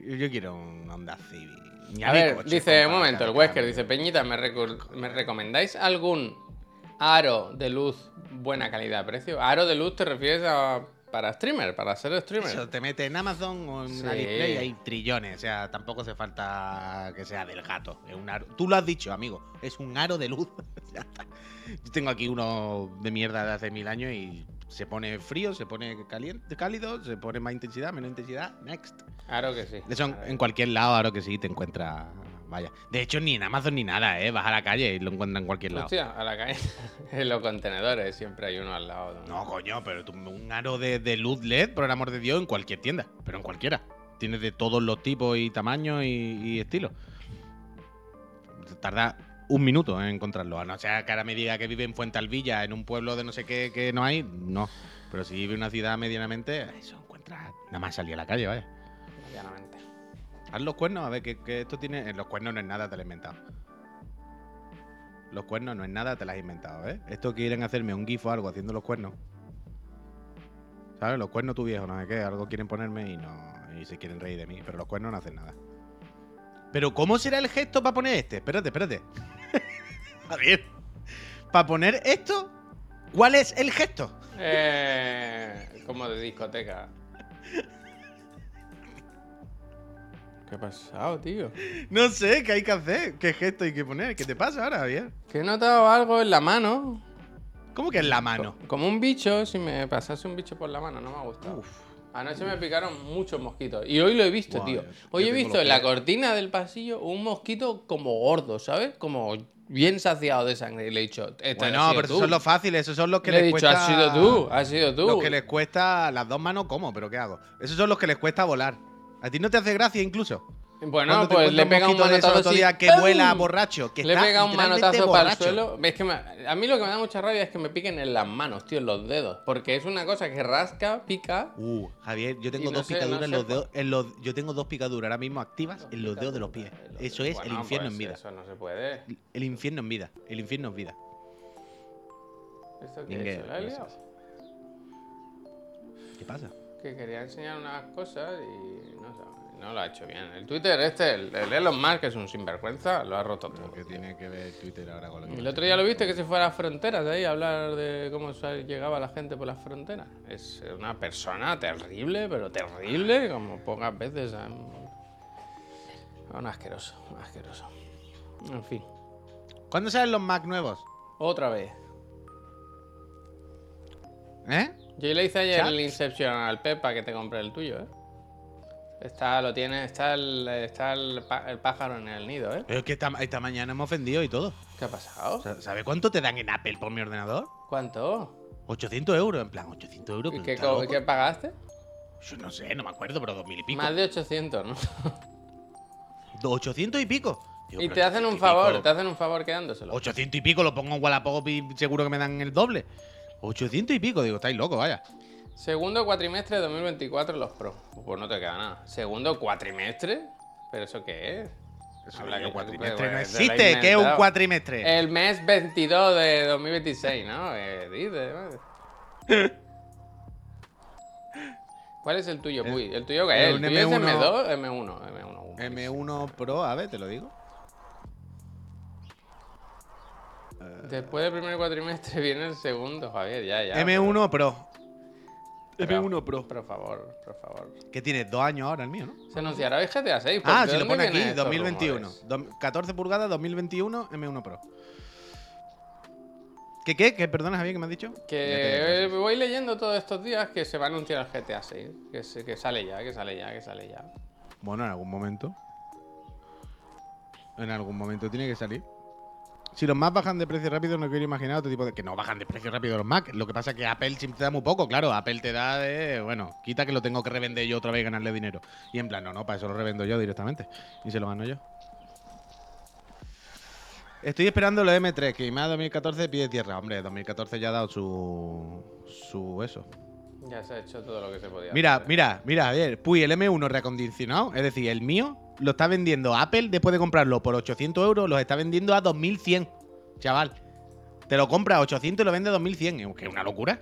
[SPEAKER 2] Yo, quiero un Honda Civic. Ni
[SPEAKER 1] A ver,
[SPEAKER 2] coche,
[SPEAKER 1] dice, un momento, el Wesker dice, Peñita, ¿me, ¿me recomendáis algún aro de luz buena calidad-precio? Aro de luz te refieres a para streamer, para ser streamer.
[SPEAKER 2] Eso, te metes en Amazon o en
[SPEAKER 1] Sí.
[SPEAKER 2] AliExpress y hay trillones. O sea, tampoco hace falta que sea del gato. Es un aro. Tú lo has dicho, amigo. Es un aro de luz. Yo tengo aquí uno de mierda de hace mil años y se pone frío, se pone caliente, cálido, se pone más intensidad, menos intensidad. Next.
[SPEAKER 1] Aro que sí.
[SPEAKER 2] Eso en, en cualquier lado, ahora que sí, te encuentras. Vaya. De hecho, ni en Amazon ni nada, ¿eh? Vas a la calle y lo encuentras en cualquier lado.
[SPEAKER 1] Hostia, a la calle. en los contenedores siempre hay uno al lado.
[SPEAKER 2] No, coño, pero tú- un aro de, de luz LED, por el amor de Dios, en cualquier tienda. Pero en cualquiera. Tienes de todos los tipos y tamaños y, y estilos. Tarda un minuto en encontrarlo. A no ser que ahora me diga que vive en Fuentalvilla, en un pueblo de no sé qué que no hay, no. Pero si vive en una ciudad medianamente, eso encuentras. Nada más salir a la calle, vaya.
[SPEAKER 1] Medianamente.
[SPEAKER 2] Haz los cuernos, a ver que, que esto tiene. En los cuernos no es nada, te lo he inventado. Los cuernos no es nada, te las has inventado, ¿eh? Esto quieren hacerme un gif o algo haciendo los cuernos. ¿Sabes? Los cuernos tu viejo, no sé qué, algo quieren ponerme y no. Y se quieren reír de mí, pero los cuernos no hacen nada. Pero ¿cómo será el gesto para poner este? Espérate, espérate. A ver. Para poner esto, ¿cuál es el gesto?
[SPEAKER 1] Eh, como de discoteca. ¿Qué ha pasado, tío?
[SPEAKER 2] No sé, ¿qué hay que hacer? ¿Qué gesto hay que poner? ¿Qué te pasa ahora, Javier?
[SPEAKER 1] Que he notado algo en la mano.
[SPEAKER 2] ¿Cómo que en la mano?
[SPEAKER 1] Como un bicho, si me pasase un bicho por la mano, no me ha gustado.
[SPEAKER 2] Uf.
[SPEAKER 1] Anoche me picaron muchos mosquitos. Y hoy lo he visto, tío. Hoy he visto en la cortina del pasillo un mosquito como gordo, ¿sabes? Como bien saciado de sangre. Y le he dicho, este
[SPEAKER 2] Bueno,
[SPEAKER 1] sido
[SPEAKER 2] pero esos son los fáciles, esos son los que
[SPEAKER 1] Le he
[SPEAKER 2] les
[SPEAKER 1] dicho,
[SPEAKER 2] cuesta.
[SPEAKER 1] has sido tú, has sido tú.
[SPEAKER 2] Los que les cuesta las dos manos, ¿cómo? ¿Pero qué hago? Esos son los que les cuesta volar. ¿A ti no te hace gracia incluso?
[SPEAKER 1] Bueno,
[SPEAKER 2] te
[SPEAKER 1] pues le pega un
[SPEAKER 2] esos
[SPEAKER 1] manotazo
[SPEAKER 2] otro día que
[SPEAKER 1] ¡pum!
[SPEAKER 2] vuela borracho, que
[SPEAKER 1] le
[SPEAKER 2] está
[SPEAKER 1] pega un manotazo para el
[SPEAKER 2] borracho.
[SPEAKER 1] suelo. ¿Ves que me- a mí lo que me da mucha rabia es que me piquen en las manos, tío, en los dedos. Porque es una cosa que rasca, pica.
[SPEAKER 2] Uh, Javier, yo tengo
[SPEAKER 1] no
[SPEAKER 2] dos
[SPEAKER 1] sé,
[SPEAKER 2] picaduras
[SPEAKER 1] no
[SPEAKER 2] en los dedos. En los, yo tengo dos picaduras ahora mismo activas en los dedos de los pies. Eso es el infierno
[SPEAKER 1] pues
[SPEAKER 2] en vida.
[SPEAKER 1] Eso no se puede.
[SPEAKER 2] El infierno en vida. El infierno en vida.
[SPEAKER 1] ¿Esto qué es?
[SPEAKER 2] ¿Qué pasa?
[SPEAKER 1] Que quería enseñar unas cosas y no lo ha hecho bien. El Twitter este, el, el Elon Musk, que es un sinvergüenza, lo ha roto todo.
[SPEAKER 2] ¿Qué tiene que ver Twitter ahora con lo que
[SPEAKER 1] El otro día lo viste que se fue a las fronteras ahí a hablar de cómo llegaba la gente por las fronteras. Es una persona terrible, pero terrible, como pocas veces. Un asqueroso, un asqueroso. En fin,
[SPEAKER 2] ¿Cuándo salen los Mac nuevos?
[SPEAKER 1] otra vez.
[SPEAKER 2] ¿Eh?
[SPEAKER 1] Yo le hice ayer el Inception al Pep para que te compre el tuyo, ¿eh? Está, lo tiene, está el, está el, pájaro en el nido, ¿eh?
[SPEAKER 2] Pero es que esta, esta mañana hemos ofendido y todo.
[SPEAKER 1] ¿Qué ha pasado?
[SPEAKER 2] Sa- ¿Sabe cuánto te dan en Apple por mi ordenador?
[SPEAKER 1] ¿Cuánto?
[SPEAKER 2] 800 euros, en plan, 800 euros.
[SPEAKER 1] ¿Y qué, pagaste?
[SPEAKER 2] Yo no sé, no me acuerdo, pero 2000 y pico.
[SPEAKER 1] Más de 800, ¿no?
[SPEAKER 2] Do- 800 y pico. Digo,
[SPEAKER 1] Y te hacen
[SPEAKER 2] 800
[SPEAKER 1] un favor,
[SPEAKER 2] pico.
[SPEAKER 1] te hacen un favor quedándoselo.
[SPEAKER 2] 800 y pico lo pongo en Wallapop y seguro que me dan el doble. 800 y pico, digo, estáis locos, vaya.
[SPEAKER 1] Segundo cuatrimestre de 2024 los Pro. Pues no te queda nada. Segundo cuatrimestre. ¿Pero eso qué es?
[SPEAKER 2] Eso
[SPEAKER 1] Habla
[SPEAKER 2] que
[SPEAKER 1] que-
[SPEAKER 2] un cuatrimestre no existe, ¿qué es un cuatrimestre?
[SPEAKER 1] El mes 22 de 2026, ¿no? Eh, dice. ¿Cuál es el tuyo, Puy? ¿El tuyo qué es? ¿El tuyo es
[SPEAKER 2] M1.
[SPEAKER 1] M2? M1, M1.
[SPEAKER 2] M1 Pro, a ver, te lo digo.
[SPEAKER 1] Después del primer cuatrimestre viene el segundo, Javier, ya, ya.
[SPEAKER 2] M1 Pro.
[SPEAKER 1] pero-
[SPEAKER 2] M1 Pro.
[SPEAKER 1] Por favor, por favor.
[SPEAKER 2] Que tiene dos años ahora el mío, ¿no?
[SPEAKER 1] Se anunciará hoy GTA 6.
[SPEAKER 2] Ah,
[SPEAKER 1] ¿de
[SPEAKER 2] si lo pone aquí,
[SPEAKER 1] vienen estos
[SPEAKER 2] 2021.
[SPEAKER 1] rumores?
[SPEAKER 2] Dom- 14 pulgadas, 2021, M1 Pro. ¿Qué qué? ¿Qué perdona, Javier, que me has dicho?
[SPEAKER 1] Que eh, voy leyendo todos estos días que se va a anunciar el GTA 6. Que, se- que sale ya, que sale ya, que sale ya.
[SPEAKER 2] Bueno, en algún momento. En algún momento tiene que salir. Si los Mac bajan de precio rápido, no quiero imaginar otro tipo de. Que no bajan de precio rápido los Mac. Lo que pasa es que Apple siempre te da muy poco, claro. Apple te da de. Bueno, quita que lo tengo que revender yo otra vez y ganarle dinero. Y en plan, no, no, para eso lo revendo yo directamente. Y se lo gano yo. Estoy esperando los M3, que más 2014 pide tierra. Hombre, 2014 ya ha dado su. su eso.
[SPEAKER 1] Ya se ha hecho todo lo que se podía.
[SPEAKER 2] Mira,
[SPEAKER 1] hacer.
[SPEAKER 2] mira, mira, a ver, Puy, el M1 reacondicionado, es decir, el mío, lo está vendiendo Apple después de comprarlo por 800 euros, los está vendiendo a 2100, chaval. Te lo compra a 800 y lo vende a 2100, es que es una locura.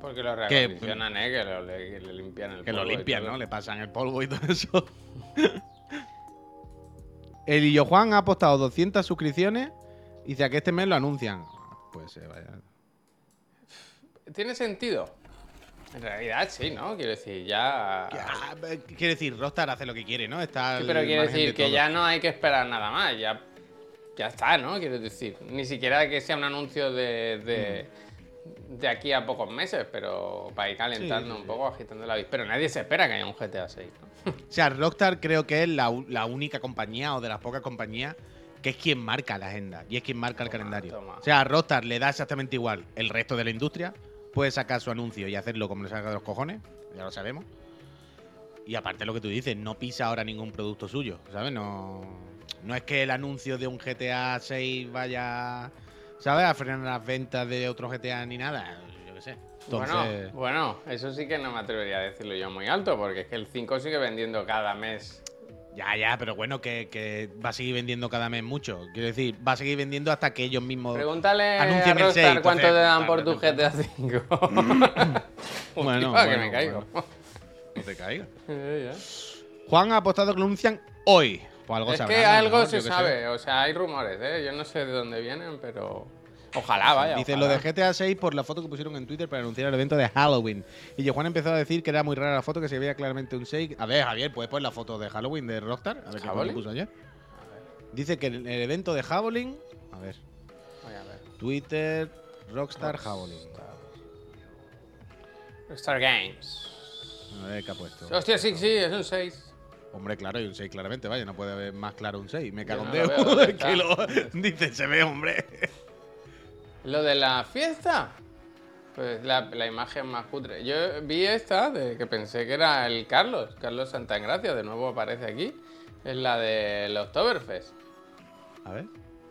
[SPEAKER 1] Porque lo
[SPEAKER 2] que-
[SPEAKER 1] reacondicionan, ¿eh? Que, lo, le, que le limpian el
[SPEAKER 2] Que lo
[SPEAKER 1] polvo y
[SPEAKER 2] limpian,
[SPEAKER 1] todo.
[SPEAKER 2] ¿no? Le pasan el polvo y todo eso. el Illo Juan ha apostado 200 suscripciones y dice a que este mes lo anuncian. Pues eh, vaya.
[SPEAKER 1] ¿Tiene sentido? En realidad sí, ¿no? Quiero decir, ya...
[SPEAKER 2] Ah, Quiere decir, Rockstar hace lo que quiere, ¿no? Está
[SPEAKER 1] Sí, pero quiero decir
[SPEAKER 2] de
[SPEAKER 1] que ya no hay que esperar nada más, ya, ya está, ¿no? Quiero decir, ni siquiera que sea un anuncio de, de, de aquí a pocos meses, pero para ir calentando
[SPEAKER 2] Sí, sí,
[SPEAKER 1] un poco, agitando la vis. Pero nadie se espera que haya un GTA 6. ¿no?
[SPEAKER 2] O sea, Rockstar creo que es la, la única compañía o de las pocas compañías que es quien marca la agenda y es quien marca el calendario.
[SPEAKER 1] toma.
[SPEAKER 2] O sea, a Rockstar le da exactamente igual. El resto de la industria puede sacar su anuncio y hacerlo como le salga de los cojones, ya lo sabemos. Y aparte lo que tú dices, no pisa ahora ningún producto suyo, ¿sabes? No, no es que el anuncio de un GTA 6 vaya, ¿sabes? A frenar las ventas de otro GTA ni nada, yo qué sé. Entonces,
[SPEAKER 1] Bueno, bueno, eso sí que no me atrevería a decirlo yo muy alto, porque es que el 5 sigue vendiendo cada mes
[SPEAKER 2] Ya, ya, pero bueno, que, que va a seguir vendiendo cada mes mucho. Quiero decir, va a seguir vendiendo hasta que ellos mismos.
[SPEAKER 1] Pregúntale a
[SPEAKER 2] Anuncien el 6,
[SPEAKER 1] cuánto te dan por tu GTA 5.
[SPEAKER 2] Bueno,
[SPEAKER 1] Hostia, que
[SPEAKER 2] bueno,
[SPEAKER 1] me caigo.
[SPEAKER 2] No te caigas. Juan ha apostado que lo anuncian hoy. Pues algo
[SPEAKER 1] Es
[SPEAKER 2] sabrán,
[SPEAKER 1] que algo se
[SPEAKER 2] sé.
[SPEAKER 1] sabe, o sea, hay rumores, ¿eh? Yo no sé de dónde vienen, pero. Ojalá, vaya.
[SPEAKER 2] Dice
[SPEAKER 1] ojalá.
[SPEAKER 2] lo de GTA 6 por la foto que pusieron en Twitter para anunciar el evento de Halloween. Y Juan empezó a decir que era muy rara la foto, que se veía claramente un 6. A ver, Javier, ¿puedes poner la foto de Halloween de Rockstar? A ver qué
[SPEAKER 1] ¿Halloween?
[SPEAKER 2] puso ayer. Dice que el, el evento de Halloween. A ver,
[SPEAKER 1] Voy a ver.
[SPEAKER 2] Twitter, Rockstar, Halloween.
[SPEAKER 1] Star Games.
[SPEAKER 2] A ver qué ha puesto.
[SPEAKER 1] Hostia, sí, sí, es un 6.
[SPEAKER 2] Hombre, claro, hay un 6 claramente, vaya, no puede haber más claro un 6. Me cago en Dios.
[SPEAKER 1] veo, ¿dónde
[SPEAKER 2] que lo dice, se ve, hombre.
[SPEAKER 1] ¿Lo de la fiesta? Pues la, la imagen más cutre. Yo vi esta de que pensé que era el Carlos, Carlos Santagracia, de nuevo aparece aquí. Es la del Oktoberfest.
[SPEAKER 2] A ver,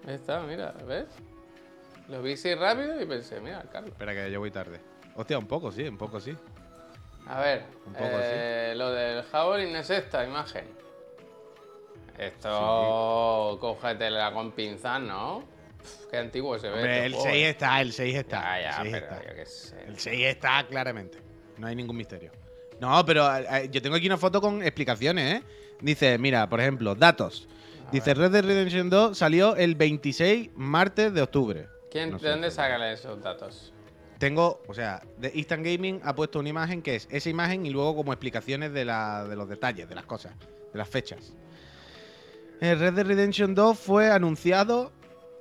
[SPEAKER 1] Esta, mira, ¿ves? Lo vi así rápido y pensé, mira, Carlos.
[SPEAKER 2] espera que yo voy tarde. Hostia, un poco, sí, un poco, sí.
[SPEAKER 1] A ver,
[SPEAKER 2] Un poco
[SPEAKER 1] eh, lo del Howling es esta imagen. Esto, cógetela con pinzas, ¿no? Qué antiguo se ve.
[SPEAKER 2] Hombre,
[SPEAKER 1] este
[SPEAKER 2] el
[SPEAKER 1] juego,
[SPEAKER 2] 6
[SPEAKER 1] eh.
[SPEAKER 2] está, el 6 está.
[SPEAKER 1] Ya,
[SPEAKER 2] el
[SPEAKER 1] ya,
[SPEAKER 2] 6
[SPEAKER 1] pero
[SPEAKER 2] está.
[SPEAKER 1] yo qué sé.
[SPEAKER 2] El 6 está claramente. No hay ningún misterio. No, pero eh, yo tengo aquí una foto con explicaciones, ¿eh? Dice, mira, por ejemplo, datos. Dice, Red Dead Redemption 2 salió el 26 martes de octubre.
[SPEAKER 1] ¿Quién,
[SPEAKER 2] No
[SPEAKER 1] ¿De dónde sacan esos datos?
[SPEAKER 2] Tengo, o sea, de Instant Gaming ha puesto una imagen que es esa imagen y luego como explicaciones de, la- de los detalles, de las cosas, de las fechas. El Red Dead Redemption 2 fue anunciado.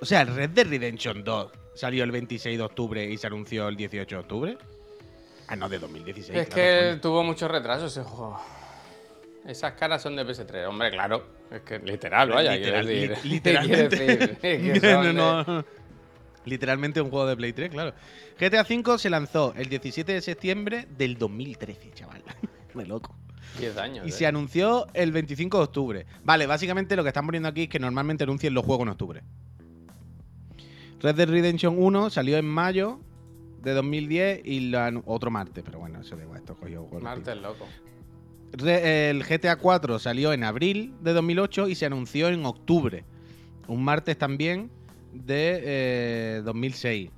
[SPEAKER 2] O sea, el Red Dead Redemption 2 salió el 26 de octubre y se anunció el 18 de octubre. Ah, no, de 2016.
[SPEAKER 1] es
[SPEAKER 2] claro,
[SPEAKER 1] que tuvo mucho retraso ese juego. Esas caras son de PS3, hombre, claro. Es que literal, vaya,
[SPEAKER 2] Literal-
[SPEAKER 1] quiero decir.
[SPEAKER 2] li- literalmente.
[SPEAKER 1] Decir que
[SPEAKER 2] No,
[SPEAKER 1] de-
[SPEAKER 2] no. Literalmente un juego de Play 3, claro. GTA V se lanzó el 17 de septiembre del 2013, chaval. De loco.
[SPEAKER 1] 10 años.
[SPEAKER 2] Y
[SPEAKER 1] ¿eh?
[SPEAKER 2] se anunció el 25 de octubre. Vale, básicamente lo que están poniendo aquí es que normalmente anuncian los juegos en octubre. Red Dead Redemption 1 salió en mayo de 2010 y anu- otro martes, pero bueno, eso da igual, esto cogió
[SPEAKER 1] Martes loco.
[SPEAKER 2] Re- el GTA 4 salió en abril de 2008 y se anunció en octubre. Un martes también de eh, 2006.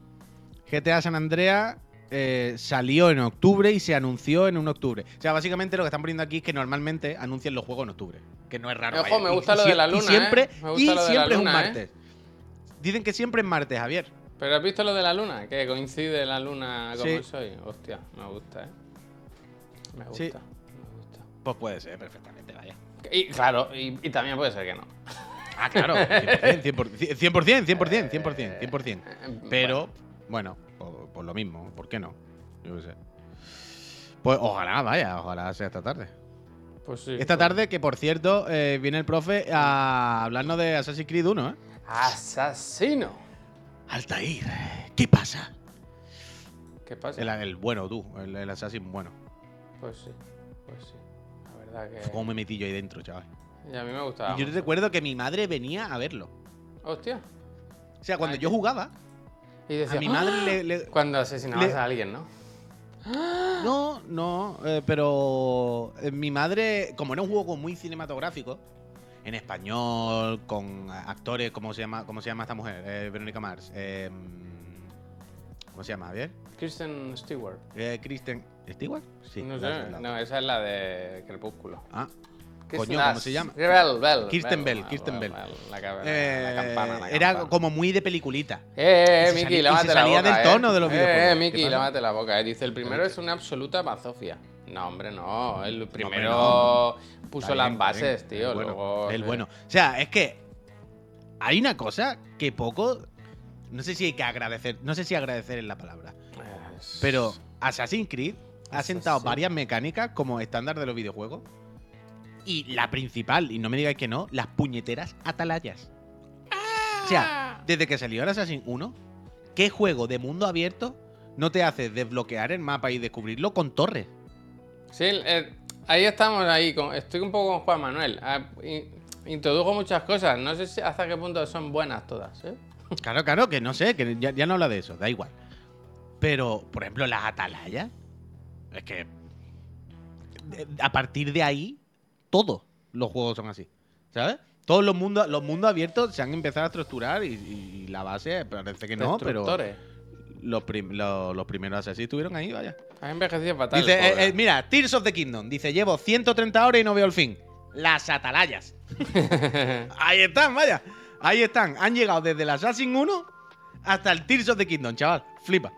[SPEAKER 2] GTA San Andreas eh, salió en octubre y se anunció en un octubre. O sea, básicamente lo que están poniendo aquí es que normalmente anuncian los juegos en octubre. Que no es raro.
[SPEAKER 1] Ojo,
[SPEAKER 2] vaya.
[SPEAKER 1] me
[SPEAKER 2] Y-
[SPEAKER 1] gusta
[SPEAKER 2] y
[SPEAKER 1] lo de la
[SPEAKER 2] y
[SPEAKER 1] luna,
[SPEAKER 2] siempre,
[SPEAKER 1] ¿eh? Me gusta
[SPEAKER 2] y
[SPEAKER 1] lo de la
[SPEAKER 2] siempre es un
[SPEAKER 1] ¿eh?
[SPEAKER 2] martes. Dicen que siempre es martes, Javier.
[SPEAKER 1] ¿Pero has visto lo de la luna? Que coincide la luna como
[SPEAKER 2] Sí.
[SPEAKER 1] soy. Hostia, me gusta, ¿eh? Me gusta,
[SPEAKER 2] Sí.
[SPEAKER 1] me gusta.
[SPEAKER 2] Pues puede ser perfectamente, vaya.
[SPEAKER 1] Y claro, y, y también puede ser que no.
[SPEAKER 2] Ah, claro, 100%, 100%, 100%, 100%, 100%, 100%.
[SPEAKER 1] Eh,
[SPEAKER 2] Pero, bueno, por, por lo mismo, ¿por qué no? Yo qué sé. Pues ojalá, vaya, ojalá sea esta tarde.
[SPEAKER 1] Pues sí.
[SPEAKER 2] Esta
[SPEAKER 1] pues-
[SPEAKER 2] tarde, que por cierto, eh, viene el profe a hablarnos de Assassin's Creed 1, ¿eh?
[SPEAKER 1] ¡Asesino!
[SPEAKER 2] Altair, ¿qué pasa?
[SPEAKER 1] ¿Qué pasa?
[SPEAKER 2] El, el bueno, tú, el, el Assassin bueno.
[SPEAKER 1] Pues sí, pues sí. La verdad que.
[SPEAKER 2] ¿Cómo me metí yo ahí dentro, chaval?
[SPEAKER 1] Y a mí me gustaba.
[SPEAKER 2] Y yo recuerdo que mi madre venía a verlo.
[SPEAKER 1] Hostia.
[SPEAKER 2] O sea, cuando
[SPEAKER 1] Ay,
[SPEAKER 2] yo jugaba,
[SPEAKER 1] Y decía,
[SPEAKER 2] a mi madre
[SPEAKER 1] ¡Ah!
[SPEAKER 2] le, le-
[SPEAKER 1] Cuando asesinabas
[SPEAKER 2] le-
[SPEAKER 1] a alguien, ¿no?
[SPEAKER 2] No, no, eh, pero eh, mi madre, como era un juego muy cinematográfico, en español, con actores, ¿cómo se llama, cómo se llama esta mujer? Eh, Verónica Mars. eh, ¿Cómo se llama? ¿Bien?
[SPEAKER 1] Kristen Stewart.
[SPEAKER 2] Eh, Kristen ¿Stewart? Sí.
[SPEAKER 1] no sé, no, esa es la de Crepúsculo.
[SPEAKER 2] Ah, Coño, ¿cómo se llama?
[SPEAKER 1] Bell, Bell.
[SPEAKER 2] Kirsten Bell, Kirsten Bell.
[SPEAKER 1] La, la
[SPEAKER 2] eh,
[SPEAKER 1] campana, la
[SPEAKER 2] era
[SPEAKER 1] campana.
[SPEAKER 2] como muy de peliculita.
[SPEAKER 1] Eh, eh, Miki,
[SPEAKER 2] salía-
[SPEAKER 1] lávate la
[SPEAKER 2] salía
[SPEAKER 1] boca.
[SPEAKER 2] del
[SPEAKER 1] eh.
[SPEAKER 2] tono de los
[SPEAKER 1] Eh,
[SPEAKER 2] videojuegos.
[SPEAKER 1] Eh,
[SPEAKER 2] ¿Qué
[SPEAKER 1] Miki, lávate la boca. Dice, el primero es una absoluta bazofia. No, hombre, no. El primero
[SPEAKER 2] no.
[SPEAKER 1] puso las bases,
[SPEAKER 2] bien,
[SPEAKER 1] tío.
[SPEAKER 2] el bueno,
[SPEAKER 1] luego,
[SPEAKER 2] el bueno. O sea, es que hay una cosa que poco. No sé si hay que agradecer. No sé si agradecer es la palabra.
[SPEAKER 1] es-
[SPEAKER 2] Pero Assassin's Creed ha sentado
[SPEAKER 1] Assassin.
[SPEAKER 2] varias mecánicas como estándar de los videojuegos. Y la principal, y no me digáis que no, las puñeteras atalayas. O sea, desde que salió el Assassin 1, ¿qué juego de mundo abierto no te hace desbloquear el mapa y descubrirlo con torres?
[SPEAKER 1] Sí, eh, ahí estamos, ahí. con- estoy un poco con Juan Manuel. Ah, in- introdujo muchas cosas. No sé si hasta qué punto son buenas todas, ¿eh?
[SPEAKER 2] Claro, claro, que no sé, que ya, ya no habla de eso, da igual. Pero, por ejemplo, las atalayas, es que a partir de ahí, todos los juegos son así. ¿Sabes? Todos los mundos, los mundos abiertos se han empezado a estructurar y, y la base parece que no, pero. Los, prim- los, los primeros Assassin's estuvieron ahí, vaya.
[SPEAKER 1] Ha envejecido fatal.
[SPEAKER 2] Dice, eh, eh, mira, Tears of the Kingdom. Dice, llevo 130 horas y no veo el fin. Las atalayas. Ahí están, vaya. Ahí están. Han llegado desde el Assassin 1 hasta el Tears of the Kingdom, chaval. Flipa.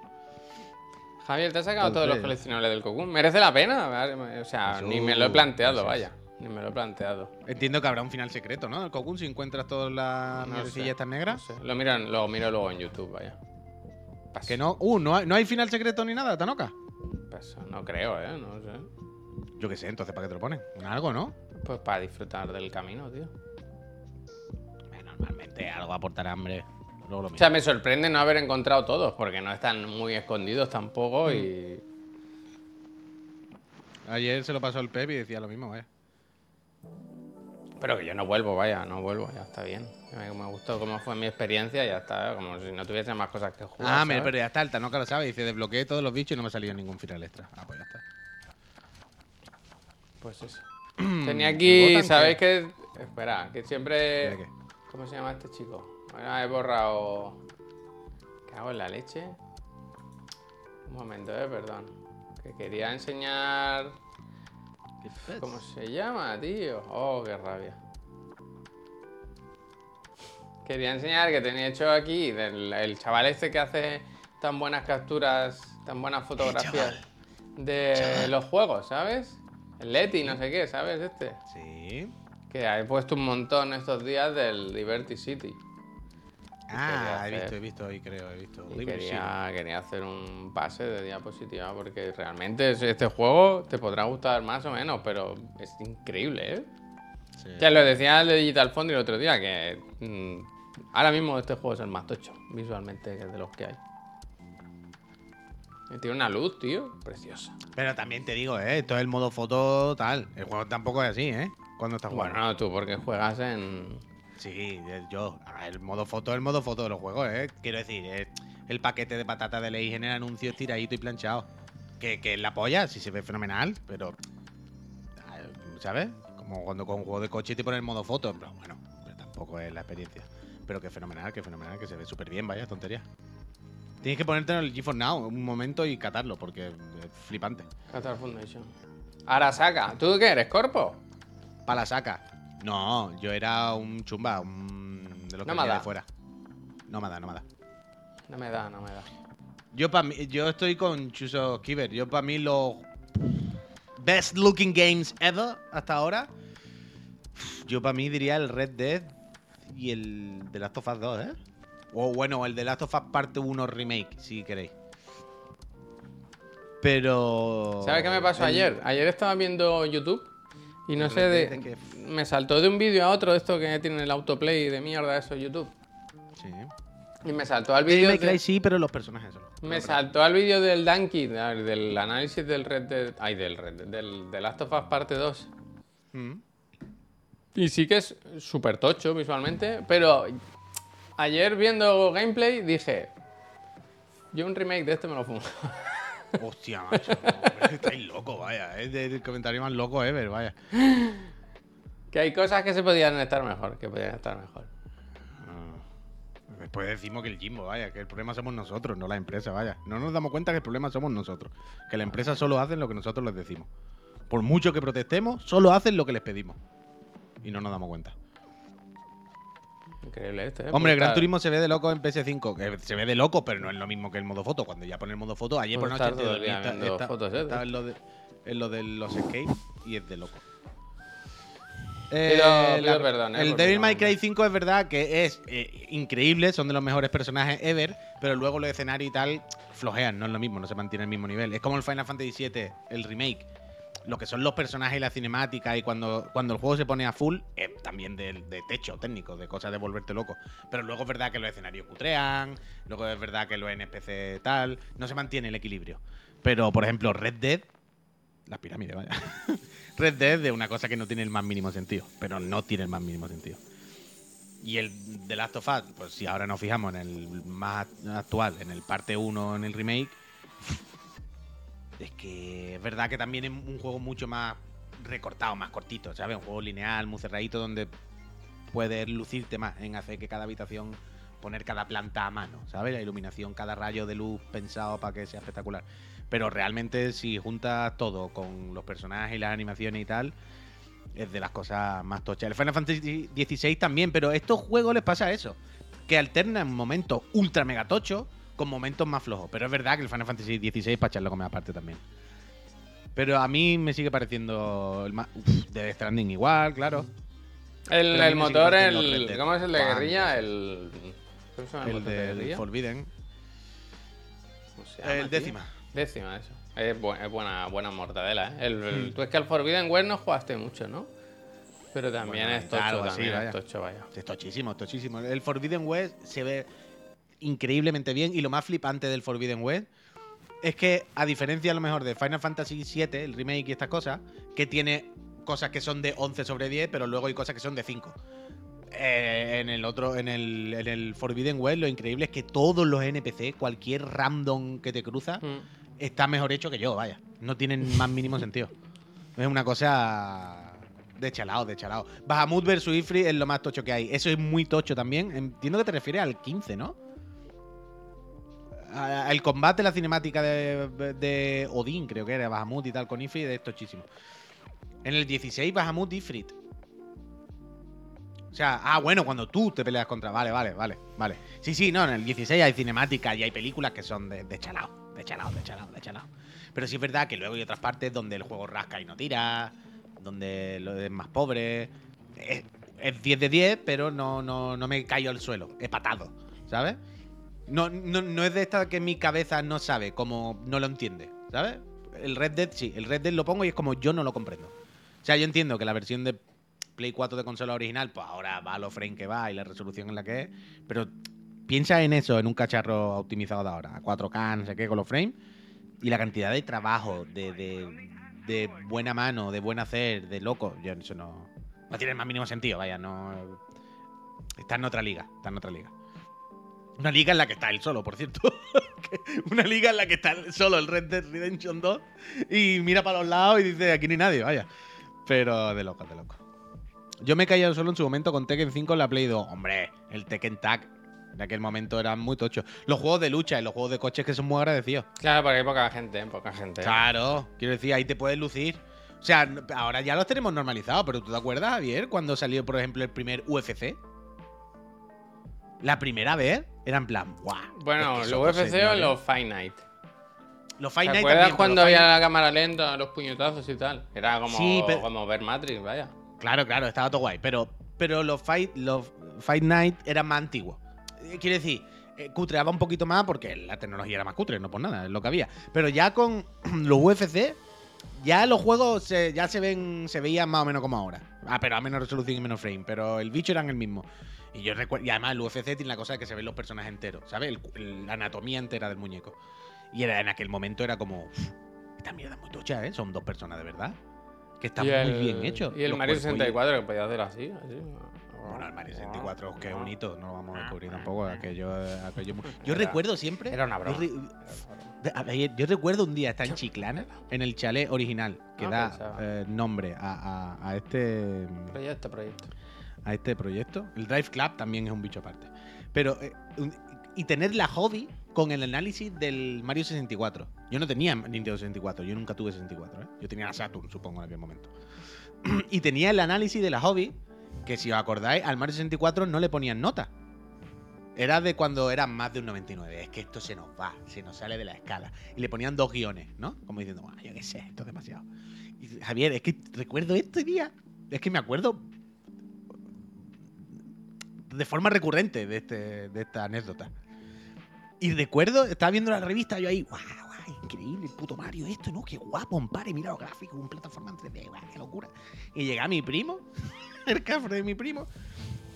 [SPEAKER 1] Javier, te has sacado todos los coleccionables del Cocoon. ¿Merece la pena? O sea, ni me lo he planteado, vaya. Ni me lo he planteado.
[SPEAKER 2] Entiendo que habrá un final secreto, ¿no? El Cocoon, si encuentras todas las
[SPEAKER 1] No
[SPEAKER 2] estas negras.
[SPEAKER 1] no sé. Lo lo miro luego en YouTube, vaya. Paso.
[SPEAKER 2] Que no. Uh, no hay, no hay final secreto ni nada, Tanoka.
[SPEAKER 1] Paso. No creo, ¿eh? No sé.
[SPEAKER 2] Yo qué sé, entonces, ¿para qué te lo ponen? Algo, ¿no?
[SPEAKER 1] Pues para disfrutar del camino, tío.
[SPEAKER 2] Normalmente algo aportará hambre. Luego lo
[SPEAKER 1] O sea, me sorprende no haber encontrado todos, porque no están muy escondidos
[SPEAKER 2] Mm.
[SPEAKER 1] tampoco y...
[SPEAKER 2] Ayer se lo pasó el Pep y decía lo mismo, eh.
[SPEAKER 1] Pero que yo no vuelvo, vaya, no vuelvo, ya está bien. Me, me gustó cómo fue mi experiencia y ya está, como si no tuviese más cosas que jugar.
[SPEAKER 2] Ah,
[SPEAKER 1] ¿sabes?
[SPEAKER 2] pero ya está, el Tanoka lo sabe. Dice, desbloqueé todos los bichos y no me salió ningún final extra. Ah, pues ya está.
[SPEAKER 1] Pues eso. Tenía aquí,
[SPEAKER 2] ¿Votan
[SPEAKER 1] ¿sabéis que Espera, que siempre... ¿Cómo se llama este chico? Ahora he borrado... ¿Qué hago en la leche? Un momento, eh, perdón. Que quería enseñar... ¿Cómo se llama, tío? Oh, qué rabia. Quería enseñar que tenía hecho aquí del el chaval este que hace tan buenas capturas, tan buenas fotografías de los juegos, ¿sabes? El Leti, no sé qué, ¿sabes? Este.
[SPEAKER 2] Sí.
[SPEAKER 1] Que he puesto un montón estos días del Liberty City.
[SPEAKER 2] Ah, he
[SPEAKER 1] hacer-
[SPEAKER 2] visto, he visto ahí, creo, he visto.
[SPEAKER 1] Y quería, quería hacer un pase de diapositiva porque realmente es- este juego te podrá gustar más o menos, pero es increíble, ¿eh?
[SPEAKER 2] Sí.
[SPEAKER 1] Ya lo decía el de Digital Foundry el otro día, que mm, ahora mismo este juego es el más tocho visualmente de los que hay. Tiene una luz, tío, preciosa.
[SPEAKER 2] Pero también te digo, eh, esto es el modo foto tal. El juego tampoco es así, eh. Cuando estás jugando.
[SPEAKER 1] Bueno, tú porque juegas en...
[SPEAKER 2] Sí, el- yo. El modo foto es el modo foto de los juegos, ¿eh? Quiero decir, es el paquete de patata de ley en el anuncio estiradito y planchado. Que, que la polla, sí se ve fenomenal, pero. ah, ¿Sabes? Como cuando con un juego de coche te ponen el modo foto. Pero bueno, pero tampoco es la experiencia. Pero que fenomenal, que fenomenal, que se ve súper bien, vaya tontería. Tienes que ponerte en el GeForce Now un momento y catarlo, porque es flipante.
[SPEAKER 1] Qatar Foundation. Arasaka, ¿tú qué eres, Corpo?
[SPEAKER 2] Para la saca. No, yo era un chumba, un. de los que
[SPEAKER 1] Nómada.
[SPEAKER 2] venía de fuera. Nómada, nómada.
[SPEAKER 1] No me da, no me da.
[SPEAKER 2] Yo para mí, yo estoy con Chuso Kiver. Yo para mí los best looking games ever hasta ahora. Yo para mí diría el Red Dead y el The Last of Us 2, ¿eh? O bueno, el The Last of Us Parte 1 Remake, si queréis. Pero.
[SPEAKER 1] ¿Sabes qué me pasó
[SPEAKER 2] el-
[SPEAKER 1] ayer? Ayer estaba viendo YouTube y no
[SPEAKER 2] ¿El
[SPEAKER 1] sé de... Me saltó de un vídeo a otro, esto que tiene el autoplay de mierda, eso YouTube.
[SPEAKER 2] Sí.
[SPEAKER 1] Y me saltó al vídeo... De-
[SPEAKER 2] sí, pero los personajes solo.
[SPEAKER 1] Me saltó al vídeo del del del análisis del Red Dead... Ay, del Red Dead, del, del Last of Us parte 2.
[SPEAKER 2] Mm.
[SPEAKER 1] Y sí que es súper tocho visualmente, pero ayer viendo gameplay dije... Yo un remake de este me lo fumo.
[SPEAKER 2] Hostia, macho. estáis loco, vaya. Es el comentario más loco ever, vaya.
[SPEAKER 1] que hay cosas que se podían estar mejor, que podían estar mejor.
[SPEAKER 2] Ah. Después decimos que el Jimbo, vaya, que el problema somos nosotros, no la empresa, vaya. No nos damos cuenta que el problema somos nosotros. Que la empresa solo hacen lo que nosotros les decimos. Por mucho que protestemos, solo hacen lo que les pedimos. Y no nos damos cuenta.
[SPEAKER 1] Increíble este, ¿eh?
[SPEAKER 2] Hombre, el Gran Turismo se ve de loco en PS5. que se ve de loco, pero no es lo mismo que el modo foto. Cuando ya pone el modo foto, ayer por
[SPEAKER 1] Puede
[SPEAKER 2] noche
[SPEAKER 1] todo el día
[SPEAKER 2] está-
[SPEAKER 1] fotos, ¿eh?
[SPEAKER 2] estaba en lo de, en lo de los escapes y es de loco.
[SPEAKER 1] Pido-
[SPEAKER 2] Eh,
[SPEAKER 1] pido perdón, eh,
[SPEAKER 2] el Devil May Cry 5 es verdad que es eh, increíble, son de los mejores personajes ever, pero luego los escenarios y tal flojean, no es lo mismo, no se mantiene el mismo nivel. Es como el Final Fantasy VII, el remake. Lo que son los personajes y la cinemática y cuando, cuando el juego se pone a full, es también de, de techo técnico, de cosas de volverte loco. Pero luego es verdad que los escenarios cutrean, luego es verdad que los NPC tal, no se mantiene el equilibrio. Pero, por ejemplo, Red Dead, las pirámides, vaya. Red Dead de una cosa que no tiene el más mínimo sentido, pero no tiene el más mínimo sentido. Y el The Last of Us, pues si ahora nos fijamos en el más actual, en el parte 1, en el remake, es que es verdad que también es un juego mucho más recortado, más cortito, ¿sabes? Un juego lineal, muy cerradito, donde puedes lucirte más en hacer que cada habitación, poner cada planta a mano, ¿sabes? La iluminación, cada rayo de luz pensado para que sea espectacular. Pero realmente si juntas todo con los personajes y las animaciones y tal, es de las cosas más tochas. El Final Fantasy XVI también, pero estos juegos les pasa eso, que alternan momentos ultra mega tochos con momentos más flojos. Pero es verdad que el Final Fantasy XVI para echarlo como aparte también. Pero a mí me sigue pareciendo el más... Uf, Death Stranding igual, claro.
[SPEAKER 1] El, motor, el. ¿Cómo es el de guerrilla? El. ¿Cómo se llama el,
[SPEAKER 2] El
[SPEAKER 1] de guerrilla?
[SPEAKER 2] Forbidden.
[SPEAKER 1] ¿Cómo se llama,
[SPEAKER 2] El
[SPEAKER 1] tío?
[SPEAKER 2] décima.
[SPEAKER 1] Décima, eso. Es, bu- es buena, buena mortadela, ¿eh? El, el-
[SPEAKER 2] Mm.
[SPEAKER 1] Tú es que al Forbidden West no jugaste mucho, ¿no? Pero también
[SPEAKER 2] Bueno,
[SPEAKER 1] es tocho,
[SPEAKER 2] así,
[SPEAKER 1] también
[SPEAKER 2] vaya.
[SPEAKER 1] es tocho, vaya.
[SPEAKER 2] Es tochísimo, es tochísimo. El Forbidden West se ve increíblemente bien y lo más flipante del Forbidden West es que, a diferencia a lo mejor de Final Fantasy VII, el remake y estas cosas, que tiene cosas que son de 11 sobre 10, pero luego hay cosas que son de 5. Eh, en el otro, en el, en el Forbidden West, lo increíble es que todos los NPC, cualquier random que te cruza,
[SPEAKER 1] Mm.
[SPEAKER 2] está mejor hecho que yo, vaya. No tienen más mínimo sentido. Es una cosa de chalao, de chalao. Bahamut versus Ifrit es lo más tocho que hay. Eso es muy tocho también. Entiendo que te refieres al 15, ¿no? El combate, la cinemática de, de Odín, creo que era Bahamut y tal, con Ifrit, es tochísimo. En el 16, Bahamut Ifrit. O sea, ah, bueno, cuando tú te peleas contra. Vale, vale, vale, vale. Sí, sí, no, en el 16 hay cinemáticas y hay películas que son de, de chalao, de chalao, de chalao, de chalao. Pero sí es verdad que luego hay otras partes donde el juego rasca y no tira, donde lo es más pobre. Es, es 10 de 10, pero no, no, no me cayó al suelo. He patado, ¿sabes? No, no, no es de esta que mi cabeza no sabe, como no lo entiende, ¿sabes? El Red Dead sí, el Red Dead lo pongo y es como yo no lo comprendo. O sea, yo entiendo que la versión de Play 4 de consola original, pues ahora va lo frame que va y la resolución en la que es, pero piensa en eso, en un cacharro optimizado de ahora, a 4K, no sé qué, con los frames, y la cantidad de trabajo, de, de, de buena mano, de buen hacer, de loco, yo eso no, no tiene el más mínimo sentido, vaya, no... Está en otra liga, está en otra liga. Una liga en la que está él solo, por cierto. Una liga en la que está él solo el Red Dead Redemption 2 y mira para los lados y dice, aquí ni nadie, vaya. Pero de loco, de loco. Yo me caí al suelo en su momento con Tekken 5 en la Play 2. Hombre, el Tekken Tag de aquel momento eran muy tochos. Los juegos de lucha y los juegos de coches que son muy agradecidos.
[SPEAKER 1] Claro, porque hay poca gente, poca gente.
[SPEAKER 2] Claro, quiero decir, ahí te puedes lucir. O sea, ahora ya los tenemos normalizados, pero ¿tú te acuerdas, Javier, cuando salió, por ejemplo, el primer UFC? La primera vez era en plan, ¡guau!
[SPEAKER 1] Bueno,
[SPEAKER 2] es que
[SPEAKER 1] los UFC o
[SPEAKER 2] señores".
[SPEAKER 1] los Fight Night.
[SPEAKER 2] Los
[SPEAKER 1] ¿Te
[SPEAKER 2] Fight Night
[SPEAKER 1] acuerdas
[SPEAKER 2] también, pero
[SPEAKER 1] cuando había la cámara lenta, los puñetazos y tal? Era como,
[SPEAKER 2] Sí, pero-
[SPEAKER 1] como ver Matrix, vaya.
[SPEAKER 2] Claro, claro, estaba todo guay. Pero, pero los, fight, los Fight Night eran más antiguos. Eh, Quiero decir, eh, cutreaba un poquito más porque la tecnología era más cutre, no por nada, es lo que había. Pero ya con los UFC, ya los juegos se- ya se ven, se veían más o menos como ahora. Ah, pero a menos resolución y menos frame. Pero el bicho eran el mismo. Y yo recuerdo. Y además el UFC tiene la cosa de que se ven los personajes enteros, ¿sabes? El- la anatomía entera del muñeco. Y era, en aquel momento era como. "Uf, esta mierda es muy tocha, ¿eh? Son dos personas de verdad. Que está muy
[SPEAKER 1] el-
[SPEAKER 2] bien hecho.
[SPEAKER 1] Y el
[SPEAKER 2] Los
[SPEAKER 1] Mario
[SPEAKER 2] cuerpos y-
[SPEAKER 1] 64 que podía hacer así, así.
[SPEAKER 2] bueno, el Mario 64, que es
[SPEAKER 1] Ah.
[SPEAKER 2] un hito, no lo vamos a descubrir
[SPEAKER 1] Ah.
[SPEAKER 2] tampoco. Aquello, aquello mu- yo
[SPEAKER 1] Era-
[SPEAKER 2] recuerdo siempre.
[SPEAKER 1] Era una
[SPEAKER 2] yo
[SPEAKER 1] broma.
[SPEAKER 2] re- yo recuerdo un día estar en Chiclana, en el chalet original, que
[SPEAKER 1] Ah,
[SPEAKER 2] da eh, nombre a, a- a este,
[SPEAKER 1] Proyecto, proyecto.
[SPEAKER 2] A este proyecto. El Drive Club también es un bicho aparte. Pero, eh, y tener la hobby con el análisis del Mario 64. Yo no tenía Nintendo 64, yo nunca tuve 64. ¿eh? Yo tenía la Saturn, supongo, en aquel momento. y tenía el análisis de la hobby, que si os acordáis, al Mario 64 no le ponían nota. Era de cuando era más de un 99. Es que esto se nos va, se nos sale de la escala. Y le ponían dos guiones, ¿no? Como diciendo, "Buah, yo qué sé, esto es demasiado. Javier, es que recuerdo este día. Es que me acuerdo de forma recurrente de, este, de esta anécdota. Y recuerdo, estaba viendo la revista, yo ahí, guau, guau, increíble, el puto Mario, esto, ¿no? Qué guapo, ampare, mira los gráficos, un plataforma en 3D, guau, qué locura. Y llega mi primo, el cafre de mi primo,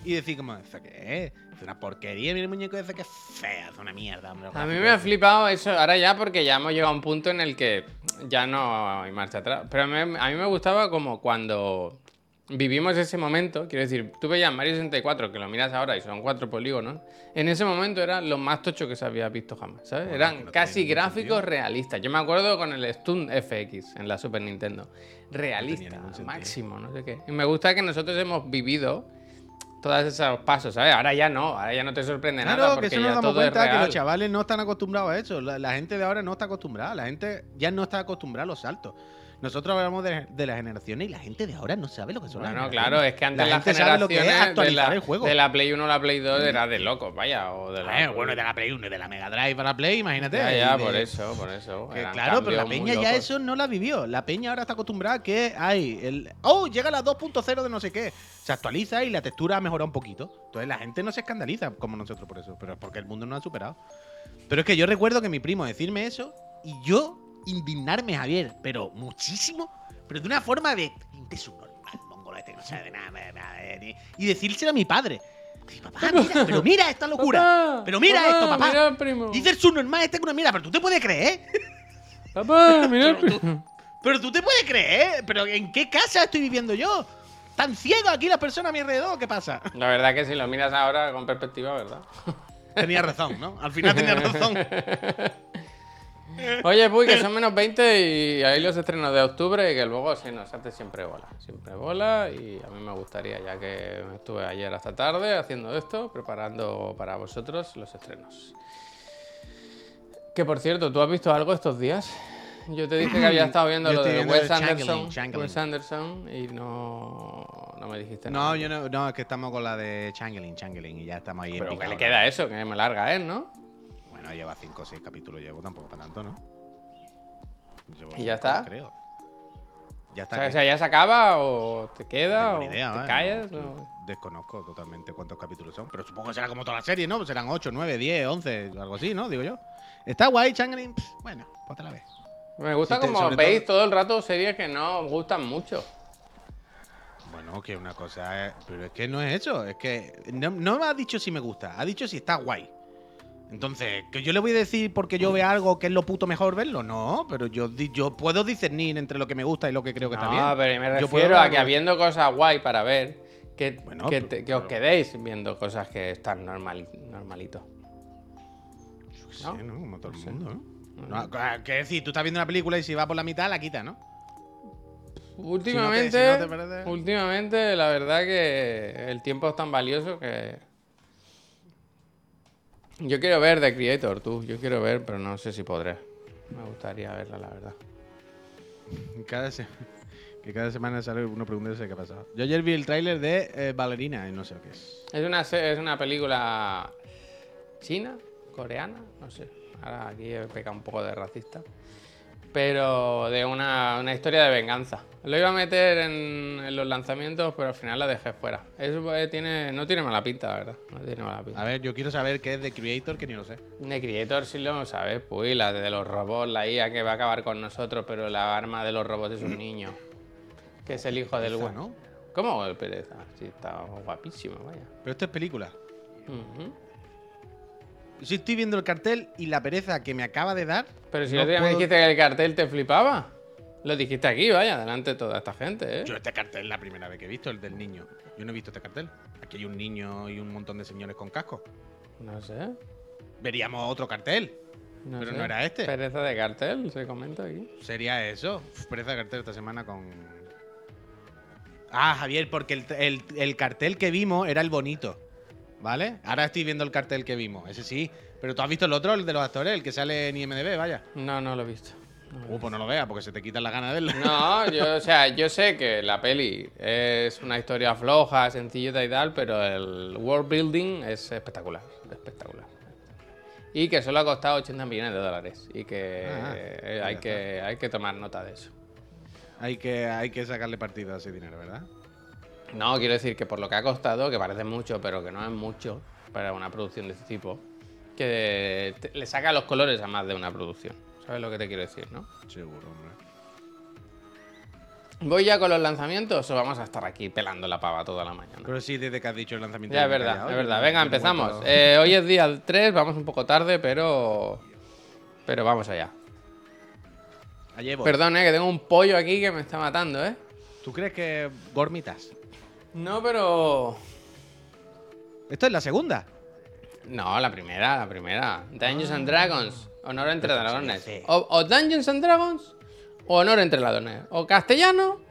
[SPEAKER 2] y decía como, ¿esto qué es? Es una porquería, mira el muñeco ese que es fea, es una mierda. hombre,
[SPEAKER 1] A mí me ha
[SPEAKER 2] estos".
[SPEAKER 1] flipado eso ahora ya porque ya hemos llegado a un punto en el que ya no hay marcha atrás. Pero me- a mí me gustaba como cuando vivimos ese momento. Quiero decir, tú veías Mario 64, que lo miras ahora y son cuatro polígonos. En ese momento era lo más tocho que se había visto jamás, ¿sabes?
[SPEAKER 2] Bueno,
[SPEAKER 1] Eran
[SPEAKER 2] no
[SPEAKER 1] casi gráficos realistas. Yo me acuerdo con el Stun FX en la Super Nintendo. Realista,
[SPEAKER 2] sentido.
[SPEAKER 1] máximo, no sé qué. Y me gusta que nosotros hemos vivido todos esos pasos, ¿sabes? Ahora ya no, ahora ya no te sorprende nada
[SPEAKER 2] Claro,
[SPEAKER 1] porque
[SPEAKER 2] que eso nos
[SPEAKER 1] ya
[SPEAKER 2] damos
[SPEAKER 1] todo es
[SPEAKER 2] cuenta que los chavales no están acostumbrados a eso. La, la gente de ahora no está acostumbrada. La gente ya no está acostumbrada a los saltos. Nosotros hablamos de, de las generaciones y la gente de ahora no sabe lo que son las
[SPEAKER 1] Bueno,
[SPEAKER 2] generaciones.
[SPEAKER 1] claro, es que antes
[SPEAKER 2] La
[SPEAKER 1] las
[SPEAKER 2] sabe lo que es
[SPEAKER 1] generaciones de la,
[SPEAKER 2] el juego.
[SPEAKER 1] de la Play 1 a la Play 2 era de locos, vaya, o de la...
[SPEAKER 2] Eh, bueno, de la Play 1 y de la Mega Drive a la Play, imagínate.
[SPEAKER 1] Ya, ya,
[SPEAKER 2] de-
[SPEAKER 1] por eso, por eso.
[SPEAKER 2] que claro, pero la peña ya eso no la vivió. La peña ahora está acostumbrada a que hay el. ¡Oh! Llega la 2.0 de no sé qué. Se actualiza y la textura ha mejorado un poquito. Entonces la gente no se escandaliza como nosotros por eso. Pero es porque el mundo no ha superado. Pero es que yo recuerdo que mi primo decirme eso y yo indignarme, Javier, pero muchísimo. Pero de una forma de. Este es un normal, mongolo este que no sabe de nada. de nada, de- Y decírselo a mi padre. Papá, mira, pero mira esta locura.
[SPEAKER 1] Papá,
[SPEAKER 2] Pero mira esto, papá.
[SPEAKER 1] Mira, primo.
[SPEAKER 2] Dice el subnormal este que una mierda, pero tú te puedes creer.
[SPEAKER 1] Papá, mira,
[SPEAKER 2] Pero tú-
[SPEAKER 1] primo.
[SPEAKER 2] Pero tú te puedes creer, pero ¿en qué casa estoy viviendo yo? ¿Tan ciego aquí las personas a mi alrededor? ¿Qué pasa?
[SPEAKER 1] La verdad que si lo miras ahora con perspectiva, ¿verdad?
[SPEAKER 2] Tenía razón, ¿no? Al final tenía razón.
[SPEAKER 1] Oye, Puy, que son menos 20 y ahí los estrenos de octubre y que luego se nos hace siempre bola. Siempre bola y a mí me gustaría, ya que estuve ayer hasta tarde haciendo esto, preparando para vosotros los estrenos. Que por cierto, ¿tú has visto algo estos días? Yo te dije que había estado viendo lo de Wes Anderson. Wes Anderson y no, no me dijiste nada.
[SPEAKER 2] No, yo no, no, es que estamos con la de Changeling, Changeling y ya estamos ahí en
[SPEAKER 1] Pero que le queda eso, que me larga él, ¿no?
[SPEAKER 2] Bueno, lleva 5 o 6 capítulos, llevo tampoco para tanto, ¿no? Llevo
[SPEAKER 1] ¿Y ya está?
[SPEAKER 2] Creo. Ya
[SPEAKER 1] O
[SPEAKER 2] está.
[SPEAKER 1] sea, o sea, ¿ya se acaba o te queda
[SPEAKER 2] No
[SPEAKER 1] o
[SPEAKER 2] tengo ni idea,
[SPEAKER 1] te
[SPEAKER 2] ¿eh?
[SPEAKER 1] callas?
[SPEAKER 2] No,
[SPEAKER 1] o-
[SPEAKER 2] Desconozco totalmente cuántos capítulos son, pero supongo que será como toda la serie, ¿no? Pues serán 8, 9, 10, 11, algo así, ¿no? Digo yo. Está guay, Changeling. Bueno, pues te la ves.
[SPEAKER 1] Me gusta como veis
[SPEAKER 2] todo-
[SPEAKER 1] todo el rato series que no os gustan mucho.
[SPEAKER 2] Bueno, que una cosa es. Pero es que no es eso. Es que no, no me ha dicho si me gusta, ha dicho si está guay. Entonces, que yo le voy a decir porque yo vea algo que es lo puto mejor verlo. No, pero yo, yo puedo discernir entre lo que me gusta y lo que creo que está bien.
[SPEAKER 1] No, pero me
[SPEAKER 2] Yo puedo
[SPEAKER 1] refiero a que habiendo cosas guay para ver, que,
[SPEAKER 2] Bueno,
[SPEAKER 1] que,
[SPEAKER 2] pero-
[SPEAKER 1] te- que os quedéis viendo cosas que están normal, normalito.
[SPEAKER 2] Sí,
[SPEAKER 1] ¿no?
[SPEAKER 2] ¿no? Como todo el
[SPEAKER 1] No
[SPEAKER 2] mundo, ¿no? No, que decir, tú estás viendo una película y si va por la mitad, la quita, ¿no?
[SPEAKER 1] Últimamente,
[SPEAKER 2] si no te parece-
[SPEAKER 1] últimamente, la verdad que el tiempo es tan valioso que. Yo quiero ver The Creator, tú. Yo quiero ver, pero no sé si podré. Me gustaría verla, la verdad.
[SPEAKER 2] Cada se- que cada semana sale uno preguntándose qué ha pasado. Yo ayer vi el tráiler de eh, Ballerina y no sé lo que es.
[SPEAKER 1] Es una, es una película china, coreana, no sé. Ahora aquí he pecado un poco de racista. Pero de una, una historia de venganza. Lo iba a meter en, en los lanzamientos, pero al final la dejé fuera. Eso tiene, no tiene mala pinta, la verdad. No tiene mala pinta.
[SPEAKER 2] A ver, yo quiero saber qué es de Creator, que ni lo sé.
[SPEAKER 1] De Creator sí lo sabes, pues la de los robots, la IA que va a acabar con nosotros, pero la arma de los robots es un niño. Que es el hijo del
[SPEAKER 2] Esa,
[SPEAKER 1] güey.
[SPEAKER 2] ¿no?
[SPEAKER 1] ¿Cómo el pereza? Sí, está guapísimo, vaya.
[SPEAKER 2] Pero esto es película.
[SPEAKER 1] Ujú.
[SPEAKER 2] Si estoy viendo el cartel y la pereza que me acaba de dar.
[SPEAKER 1] Pero si
[SPEAKER 2] no
[SPEAKER 1] el otro día me
[SPEAKER 2] puedo-
[SPEAKER 1] dijiste que el cartel te flipaba. Lo dijiste aquí, vaya, delante de toda esta gente, ¿eh?
[SPEAKER 2] Yo este cartel es la primera vez que he visto, el del niño. Yo no he visto este cartel. Aquí hay un niño y un montón de señores con casco.
[SPEAKER 1] No sé.
[SPEAKER 2] Veríamos otro cartel.
[SPEAKER 1] No
[SPEAKER 2] Pero
[SPEAKER 1] sé.
[SPEAKER 2] no era este.
[SPEAKER 1] Pereza de cartel, se comenta aquí.
[SPEAKER 2] Sería eso. Pereza de cartel esta semana con. Ah, Javier, porque el, el- el cartel que vimos era el bonito. ¿Vale? Ahora estoy viendo el cartel que vimos. Ese sí. Pero tú has visto el otro, el de los actores, el que sale en IMDB, vaya.
[SPEAKER 1] No, no lo he visto.
[SPEAKER 2] Uh, pues no lo veas, porque se te quitan las ganas de verlo.
[SPEAKER 1] No, yo, o sea, yo sé que la peli es una historia floja, sencillita y tal, pero el world building es espectacular, espectacular. Y que solo ha costado 80 millones de dólares y que
[SPEAKER 2] Ah,
[SPEAKER 1] eh,
[SPEAKER 2] ya
[SPEAKER 1] hay, que hay que tomar nota de eso.
[SPEAKER 2] Hay que, hay que sacarle partido a ese dinero, ¿verdad?
[SPEAKER 1] No, quiero decir que por lo que ha costado, que parece mucho, pero que no es mucho para una producción de este tipo, que te- le saca los colores a más de una producción. ¿Sabes lo que te quiero decir, no?
[SPEAKER 2] Seguro, hombre.
[SPEAKER 1] ¿Voy ya con los lanzamientos o vamos a estar aquí pelando la pava toda la mañana?
[SPEAKER 2] Pero sí, desde que has dicho el lanzamiento.
[SPEAKER 1] Ya, es verdad,
[SPEAKER 2] callado,
[SPEAKER 1] es verdad. Venga, empezamos. Eh, hoy es día 3, vamos un poco tarde, pero. Pero vamos allá. Perdón, eh, que tengo un pollo aquí que me está matando, ¿eh?
[SPEAKER 2] ¿Tú crees que gormitas?
[SPEAKER 1] No, pero.
[SPEAKER 2] Esto es la segunda.
[SPEAKER 1] No, la primera, la primera. Dungeons and Dragons. Honor entre dragones. O, o Dungeons and Dragons o Honor entre ladrones. O castellano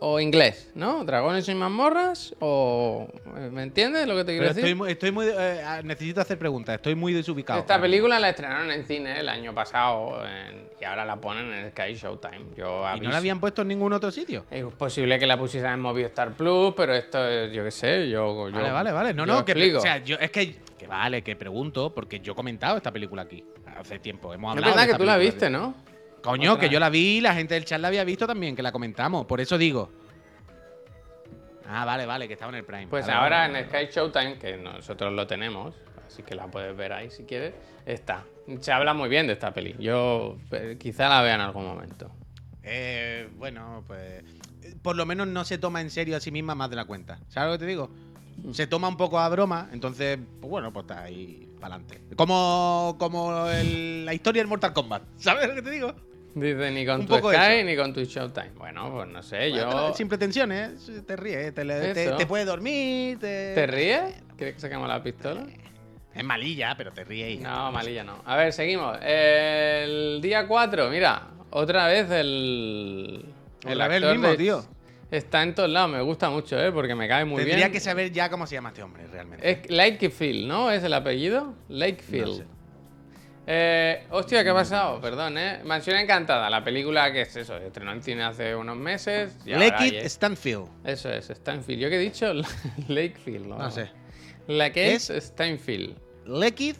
[SPEAKER 1] o inglés, ¿no? Dragones y mazmorras o... ¿Me entiendes lo que te quiero
[SPEAKER 2] Pero
[SPEAKER 1] decir?
[SPEAKER 2] estoy, muy- estoy muy. eh, necesito hacer preguntas, estoy muy desubicado.
[SPEAKER 1] Esta película la estrenaron en cine el año pasado en- y ahora la ponen en Sky Showtime. Yo
[SPEAKER 2] ¿Y no la habían puesto en ningún otro sitio?
[SPEAKER 1] Es posible que la pusieran en Movistar Plus, pero esto es, yo qué sé, yo... yo
[SPEAKER 2] Vale, vale, vale. No, no, que,
[SPEAKER 1] explico.
[SPEAKER 2] o sea, yo, es que, que vale, que pregunto, porque yo he comentado esta película aquí hace tiempo. Hemos
[SPEAKER 1] es
[SPEAKER 2] hablado.
[SPEAKER 1] verdad
[SPEAKER 2] de
[SPEAKER 1] que tú la viste, ¿no?
[SPEAKER 2] Coño,
[SPEAKER 1] Otra.
[SPEAKER 2] que yo la vi, la gente del chat la había visto también, que la comentamos. Por eso digo. Ah, vale, vale, que estaba en el Prime.
[SPEAKER 1] Pues
[SPEAKER 2] Vale,
[SPEAKER 1] ahora
[SPEAKER 2] vale,
[SPEAKER 1] en Sky Showtime, que nosotros lo tenemos, así que la puedes ver ahí si quieres, está. Se habla muy bien de esta peli. Yo eh, quizá la vea en algún momento.
[SPEAKER 2] Eh, bueno, pues. eh, Por lo menos no se toma en serio a sí misma más de la cuenta. ¿Sabes lo que te digo? Se toma un poco a broma, entonces, pues bueno, pues está ahí para adelante. Como, como el- la historia del Mortal Kombat. ¿Sabes lo que te digo?
[SPEAKER 1] Dice ni con
[SPEAKER 2] Un
[SPEAKER 1] tu
[SPEAKER 2] poco
[SPEAKER 1] Sky
[SPEAKER 2] eso.
[SPEAKER 1] ni con tu Showtime. Bueno, pues no sé,
[SPEAKER 2] Bueno,
[SPEAKER 1] yo.
[SPEAKER 2] Sin pretensiones, te ríes, te, le- te,
[SPEAKER 1] Eso.
[SPEAKER 2] te puedes dormir, te...
[SPEAKER 1] ¿Te ríes? ¿Quieres que sacamos la pistola?
[SPEAKER 2] Es malilla, pero te ríes.
[SPEAKER 1] No, malilla no. A ver, seguimos. El día 4, mira, otra vez el.
[SPEAKER 2] Otra vez el mismo, tío.
[SPEAKER 1] Está en todos lados, me gusta mucho, ¿eh? Porque me cae muy
[SPEAKER 2] Tendría
[SPEAKER 1] bien.
[SPEAKER 2] que saber ya cómo se llama este hombre, realmente.
[SPEAKER 1] Es Lakefield, ¿no? ¿Es el apellido? Lakefield.
[SPEAKER 2] No sé.
[SPEAKER 1] Eh, hostia, ¿qué ha pasado? Perdón, ¿eh? Mansión Encantada, la película que es eso, estrenó en cine hace unos meses. hay-
[SPEAKER 2] Stanfield.
[SPEAKER 1] Eso es, Stanfield. ¿Yo qué he dicho? Lakefield, ¿no?
[SPEAKER 2] No sé.
[SPEAKER 1] La que
[SPEAKER 2] Es-
[SPEAKER 1] Stanfield.
[SPEAKER 2] Lakey,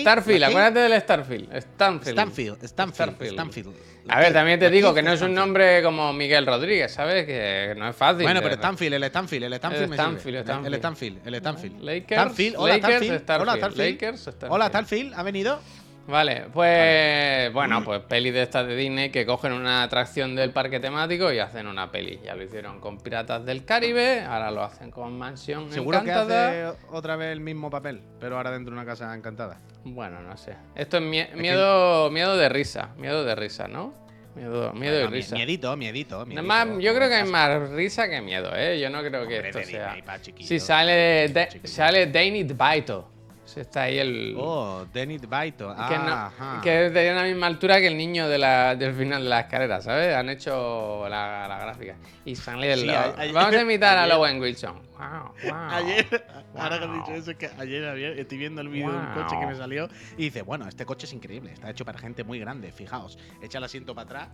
[SPEAKER 1] Starfield, acuérdate del Starfield. Stanfield.
[SPEAKER 2] Stanfield. Stanfield. Stanfield.
[SPEAKER 1] A ver, también te digo que no es un
[SPEAKER 2] Stanfield.
[SPEAKER 1] nombre como Miguel Rodríguez, ¿sabes? Que no es fácil.
[SPEAKER 2] Bueno, pero Stanfield, el Stanfield, el Stanfield.
[SPEAKER 1] El Stanfield, el Stanfield.
[SPEAKER 2] El Stanfield, el Stanfield.
[SPEAKER 1] Lakers,
[SPEAKER 2] Stanfield, hola. Starfield. Hola Starfield. Hola Starfield, ¿ha venido?
[SPEAKER 1] Vale, pues bueno, pues peli de estas de Disney que cogen una atracción del parque temático y hacen una peli. Ya lo hicieron con Piratas del Caribe, ahora lo hacen con Mansión
[SPEAKER 2] Seguro que
[SPEAKER 1] Encantada.
[SPEAKER 2] hace otra vez el mismo papel, pero ahora dentro de una casa encantada.
[SPEAKER 1] Bueno, no sé. Esto es mie- miedo, miedo de risa, miedo de risa, ¿no? Miedo, miedo
[SPEAKER 2] Bueno,
[SPEAKER 1] y risa.
[SPEAKER 2] Miedito, miedito, miedito.
[SPEAKER 1] más, yo creo que hay más risa que miedo, ¿eh? Yo no creo que
[SPEAKER 2] Hombre,
[SPEAKER 1] esto sea. Si sale, de-
[SPEAKER 2] chiquillos.
[SPEAKER 1] sale Danny DeVito. Está ahí el.
[SPEAKER 2] Oh, Dennis Baito.
[SPEAKER 1] que, no-
[SPEAKER 2] Ajá.
[SPEAKER 1] que de la misma altura que el niño de la- del final de la escalera, ¿sabes? Han hecho la, la gráfica. Y sale el.
[SPEAKER 2] Sí, a- ayer-
[SPEAKER 1] Vamos a imitar a
[SPEAKER 2] ayer-
[SPEAKER 1] Lowen Wilson. Wow, wow.
[SPEAKER 2] Ayer, ahora que has
[SPEAKER 1] Wow.
[SPEAKER 2] dicho eso, es que ayer, estoy viendo el vídeo de un coche que me
[SPEAKER 1] Wow.
[SPEAKER 2] salió y dice, bueno, este coche es increíble, está hecho para gente muy grande, fijaos, echa el asiento para atrás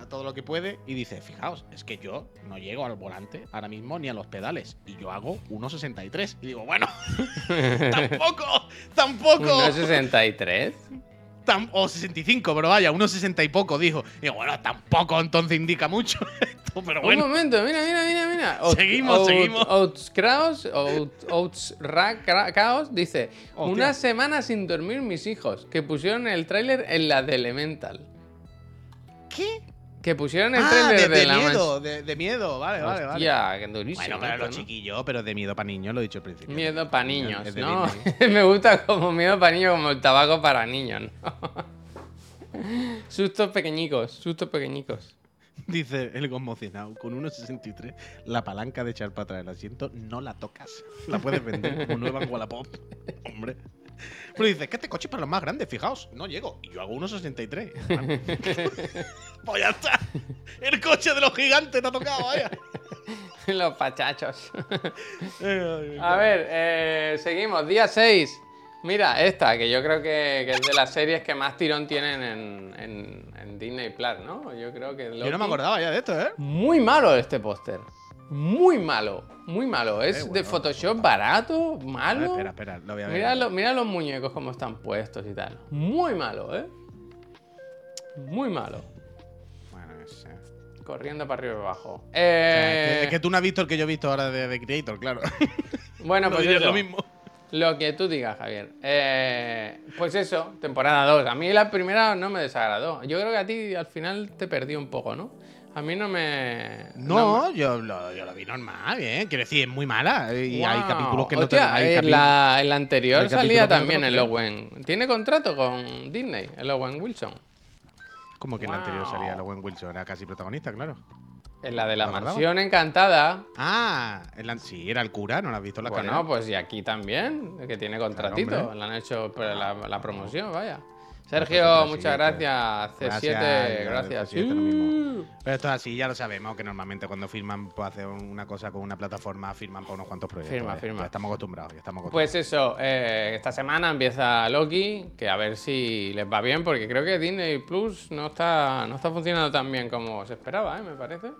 [SPEAKER 2] a todo lo que puede y dice, fijaos, es que yo no llego al volante ahora mismo ni a los pedales y yo hago 1.63 y digo, bueno, tampoco, tampoco,
[SPEAKER 1] 1.63.
[SPEAKER 2] tam- o 65, pero vaya, 1.60 y poco, dijo. Y digo, bueno, tampoco entonces indica mucho esto, pero bueno.
[SPEAKER 1] Un momento, mira, mira, mira, mira.
[SPEAKER 2] Seguimos,
[SPEAKER 1] Oats-
[SPEAKER 2] seguimos.
[SPEAKER 1] Oats Kraus, Oats, Oats Ra- Kra- Chaos dice. Una semana sin dormir mis hijos, que pusieron el tráiler en la de Elemental.
[SPEAKER 2] ¿Qué?
[SPEAKER 1] Que pusieron el
[SPEAKER 2] Ah,
[SPEAKER 1] tráiler
[SPEAKER 2] de,
[SPEAKER 1] de,
[SPEAKER 2] de
[SPEAKER 1] la
[SPEAKER 2] miedo, de, de miedo, vale, vale, vale.
[SPEAKER 1] Que durísimo.
[SPEAKER 2] Bueno, pero
[SPEAKER 1] esto,
[SPEAKER 2] los
[SPEAKER 1] ¿no?
[SPEAKER 2] chiquillos, pero de miedo para niños, lo he dicho al principio.
[SPEAKER 1] Miedo para niños,
[SPEAKER 2] Es
[SPEAKER 1] ¿no? Me gusta como miedo para niños, como el tabaco para niños, ¿no? sustos pequeñicos, sustos pequeñicos.
[SPEAKER 2] Dice el conmocionado, con 1,63, la palanca de echar para atrás el asiento no la tocas. La puedes vender como nueva en Wallapop. Hombre. Pero dice, que este coche es para los más grandes, fijaos. No llego. Y yo hago 1,63. pues ya está. El coche de los gigantes te ha tocado, vaya.
[SPEAKER 1] Los pachachos. A ver, eh, seguimos. Día 6. Mira, esta, que yo creo que, que es de las series que más tirón tienen en, en- en Disney Plus, ¿no? Yo creo que.
[SPEAKER 2] Yo no
[SPEAKER 1] Loki-
[SPEAKER 2] me acordaba ya de esto, ¿eh?
[SPEAKER 1] Muy malo este póster. Muy malo. Muy malo. Es
[SPEAKER 2] Eh, bueno,
[SPEAKER 1] de Photoshop barato,
[SPEAKER 2] ver,
[SPEAKER 1] malo.
[SPEAKER 2] espera, espera, lo voy a ver.
[SPEAKER 1] Mira, lo- mira los muñecos cómo están puestos y tal. Muy malo, ¿eh? Muy malo.
[SPEAKER 2] Bueno, no sé.
[SPEAKER 1] Corriendo para arriba y abajo.
[SPEAKER 2] O sea, es,
[SPEAKER 1] Eh,
[SPEAKER 2] que, es que tú no has visto el que yo he visto ahora de, de Creator, claro.
[SPEAKER 1] bueno,
[SPEAKER 2] No
[SPEAKER 1] pues
[SPEAKER 2] dirías
[SPEAKER 1] eso.
[SPEAKER 2] lo mismo.
[SPEAKER 1] Lo que tú digas, Javier. Eh, pues eso, temporada 2. A mí la primera no me desagradó. Yo creo que a ti al final te perdí un poco, ¿no? A mí no me.
[SPEAKER 2] No, yo, lo, yo lo vi normal, bien. Quiero decir, es muy mala. eh, Y hay
[SPEAKER 1] Wow.
[SPEAKER 2] capítulos que no
[SPEAKER 1] Hostia,
[SPEAKER 2] te hay
[SPEAKER 1] eh,
[SPEAKER 2] capítulos-
[SPEAKER 1] la, el anterior
[SPEAKER 2] hay capítulos
[SPEAKER 1] salía
[SPEAKER 2] no
[SPEAKER 1] también el. Owen. Tiene contrato con Disney, el Owen Wilson.
[SPEAKER 2] Como que en la anterior
[SPEAKER 1] Wow.
[SPEAKER 2] salía Owen Wilson, era casi protagonista, claro.
[SPEAKER 1] En la de la mansión encantada.
[SPEAKER 2] Ah, en la- sí, era el cura, ¿no lo has visto en la
[SPEAKER 1] Bueno,
[SPEAKER 2] escalera?
[SPEAKER 1] pues y aquí también, que tiene contratito. Le han hecho la, la promoción, vaya. Sergio, muchas gracias. C7,
[SPEAKER 2] Gracias,
[SPEAKER 1] gracias.
[SPEAKER 2] C7 lo mismo. Pero esto es así, ya lo sabemos, que normalmente cuando firman por hacer una cosa con una plataforma, firman por unos cuantos proyectos.
[SPEAKER 1] Firma,
[SPEAKER 2] ya.
[SPEAKER 1] firma.
[SPEAKER 2] Estamos acostumbrados, estamos acostumbrados.
[SPEAKER 1] Pues eso, eh, esta semana empieza Loki, que a ver si les va bien, porque creo que Disney Plus no está, no está funcionando tan bien como se esperaba, ¿eh? me parece.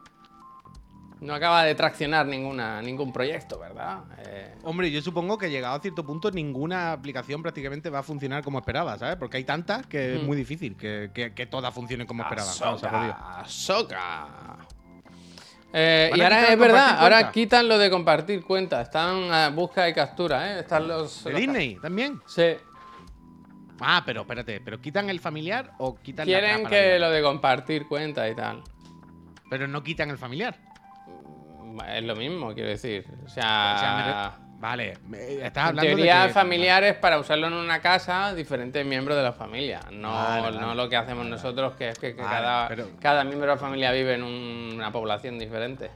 [SPEAKER 1] No acaba de traccionar ninguna, ningún proyecto, ¿verdad? Eh,
[SPEAKER 2] Hombre, yo supongo que llegado a cierto punto ninguna aplicación prácticamente va a funcionar como esperaba, ¿sabes? Porque hay tantas que es
[SPEAKER 1] Mm.
[SPEAKER 2] muy difícil que, que- que todas funcionen como esperaban.
[SPEAKER 1] Ahsoka, Ahsoka. Eh, y ahora es verdad, ahora
[SPEAKER 2] cuenta.
[SPEAKER 1] quitan lo de compartir cuentas. Están a busca y captura, ¿eh? Están los.
[SPEAKER 2] ¿De
[SPEAKER 1] los-
[SPEAKER 2] Disney también?
[SPEAKER 1] Sí.
[SPEAKER 2] Ah, pero espérate, ¿pero quitan el familiar o quitan
[SPEAKER 1] Quieren
[SPEAKER 2] la
[SPEAKER 1] que lo de compartir cuentas y tal.
[SPEAKER 2] Pero no quitan el familiar.
[SPEAKER 1] Es lo mismo, quiero decir. O
[SPEAKER 2] O
[SPEAKER 1] sea,
[SPEAKER 2] me Vale, estás hablando
[SPEAKER 1] teoría
[SPEAKER 2] de que...
[SPEAKER 1] familiares para usarlo en una casa, diferentes miembros de la familia. No,
[SPEAKER 2] Vale, vale.
[SPEAKER 1] no lo que hacemos nosotros, que es que, cada,
[SPEAKER 2] pero-
[SPEAKER 1] cada miembro de la familia vive en un- una población diferente.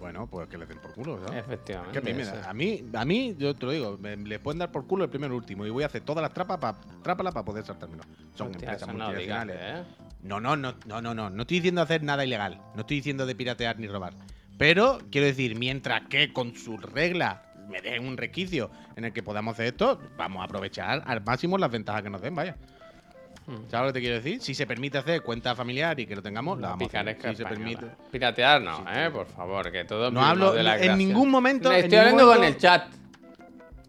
[SPEAKER 2] Bueno, pues que le den por culo, ¿sabes?
[SPEAKER 1] Efectivamente.
[SPEAKER 2] Que a, mí, a, mí, a mí, yo te lo digo, me- le pueden dar por culo el primero y el último. Y voy a hacer todas las trapas para trápala para poder saltármelo. Son
[SPEAKER 1] Hostia,
[SPEAKER 2] empresas
[SPEAKER 1] eso no
[SPEAKER 2] multinacionales.
[SPEAKER 1] ¿eh?
[SPEAKER 2] No, no, no, no, no, no. No estoy diciendo hacer nada ilegal. No estoy diciendo de piratear ni robar. Pero quiero decir, mientras que con sus reglas me den un requicio en el que podamos hacer esto, vamos a aprovechar al máximo las ventajas que nos den, vaya.
[SPEAKER 1] Hmm.
[SPEAKER 2] ¿Sabes lo que te quiero decir? Si se permite hacer cuenta familiar y que lo tengamos, la
[SPEAKER 1] La
[SPEAKER 2] vamos a hacer. Si se permite.
[SPEAKER 1] Piratear no,
[SPEAKER 2] Sí,
[SPEAKER 1] eh, por favor, que todo
[SPEAKER 2] No hablo
[SPEAKER 1] de la
[SPEAKER 2] en ningún momento. en
[SPEAKER 1] Estoy hablando con el chat.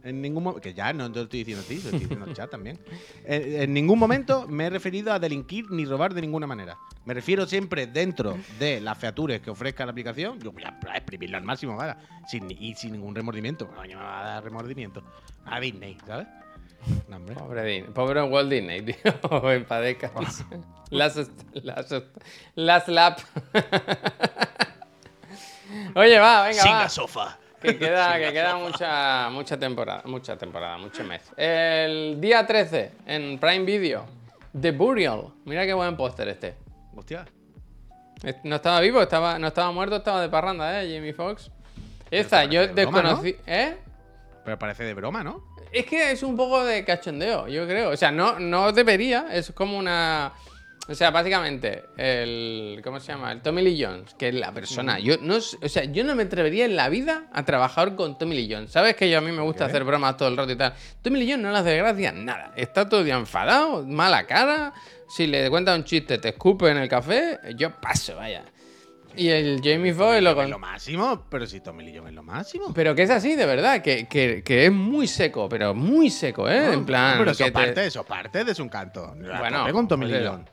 [SPEAKER 2] En ningún momento. Que ya no te lo estoy diciendo a ti, lo estoy diciendo al chat también. En, en ningún momento me he referido a delinquir ni robar de ninguna manera. Me refiero siempre dentro de las features que ofrezca la aplicación. Yo voy a exprimirlo al máximo, ¿vale? Sin, y sin ningún remordimiento. Coño, me va a dar remordimiento. A Disney, ¿sabes? No.
[SPEAKER 1] Pobre, Disney- pobre Walt Disney, tío. En paz descanse. Las, las, las lap. Oye, va, venga, va.
[SPEAKER 2] sofá.
[SPEAKER 1] Que queda, que queda mucha, mucha temporada, mucha temporada, mucho mes. El día 13, en Prime Video, The Burial. Mira qué buen póster este.
[SPEAKER 2] Hostia.
[SPEAKER 1] No estaba vivo, estaba, no estaba muerto, estaba de parranda, ¿eh? Jimmy Fox. Esta, yo
[SPEAKER 2] broma, ¿no?
[SPEAKER 1] desconocí. ¿Eh?
[SPEAKER 2] Pero parece de broma, ¿no?
[SPEAKER 1] Es que es un poco de cachondeo, yo creo. O sea, no, no debería, es como una. O sea, básicamente, el. ¿Cómo se llama? El Tommy Lee Jones, que es la persona. Yo no, o sea, yo no me atrevería en la vida a trabajar con Tommy Lee Jones. ¿Sabes que yo a mí me gusta hacer bromas todo el rato y tal? Tommy Lee Jones no le hace gracia nada. Está todo el día enfadado, mala cara. Si le cuenta un chiste, te escupe en el café. Yo paso, vaya. Y el Jamie Foxx lo
[SPEAKER 2] Es
[SPEAKER 1] con...
[SPEAKER 2] lo máximo, pero si Tommy Lee Jones es lo máximo.
[SPEAKER 1] Pero que es así, de verdad, que, que- que es muy seco, pero muy seco, ¿eh? en plan.
[SPEAKER 2] Pero eso
[SPEAKER 1] que te-
[SPEAKER 2] parte, eso parte de su encanto. A
[SPEAKER 1] Bueno,
[SPEAKER 2] con Tommy Lee. Jones.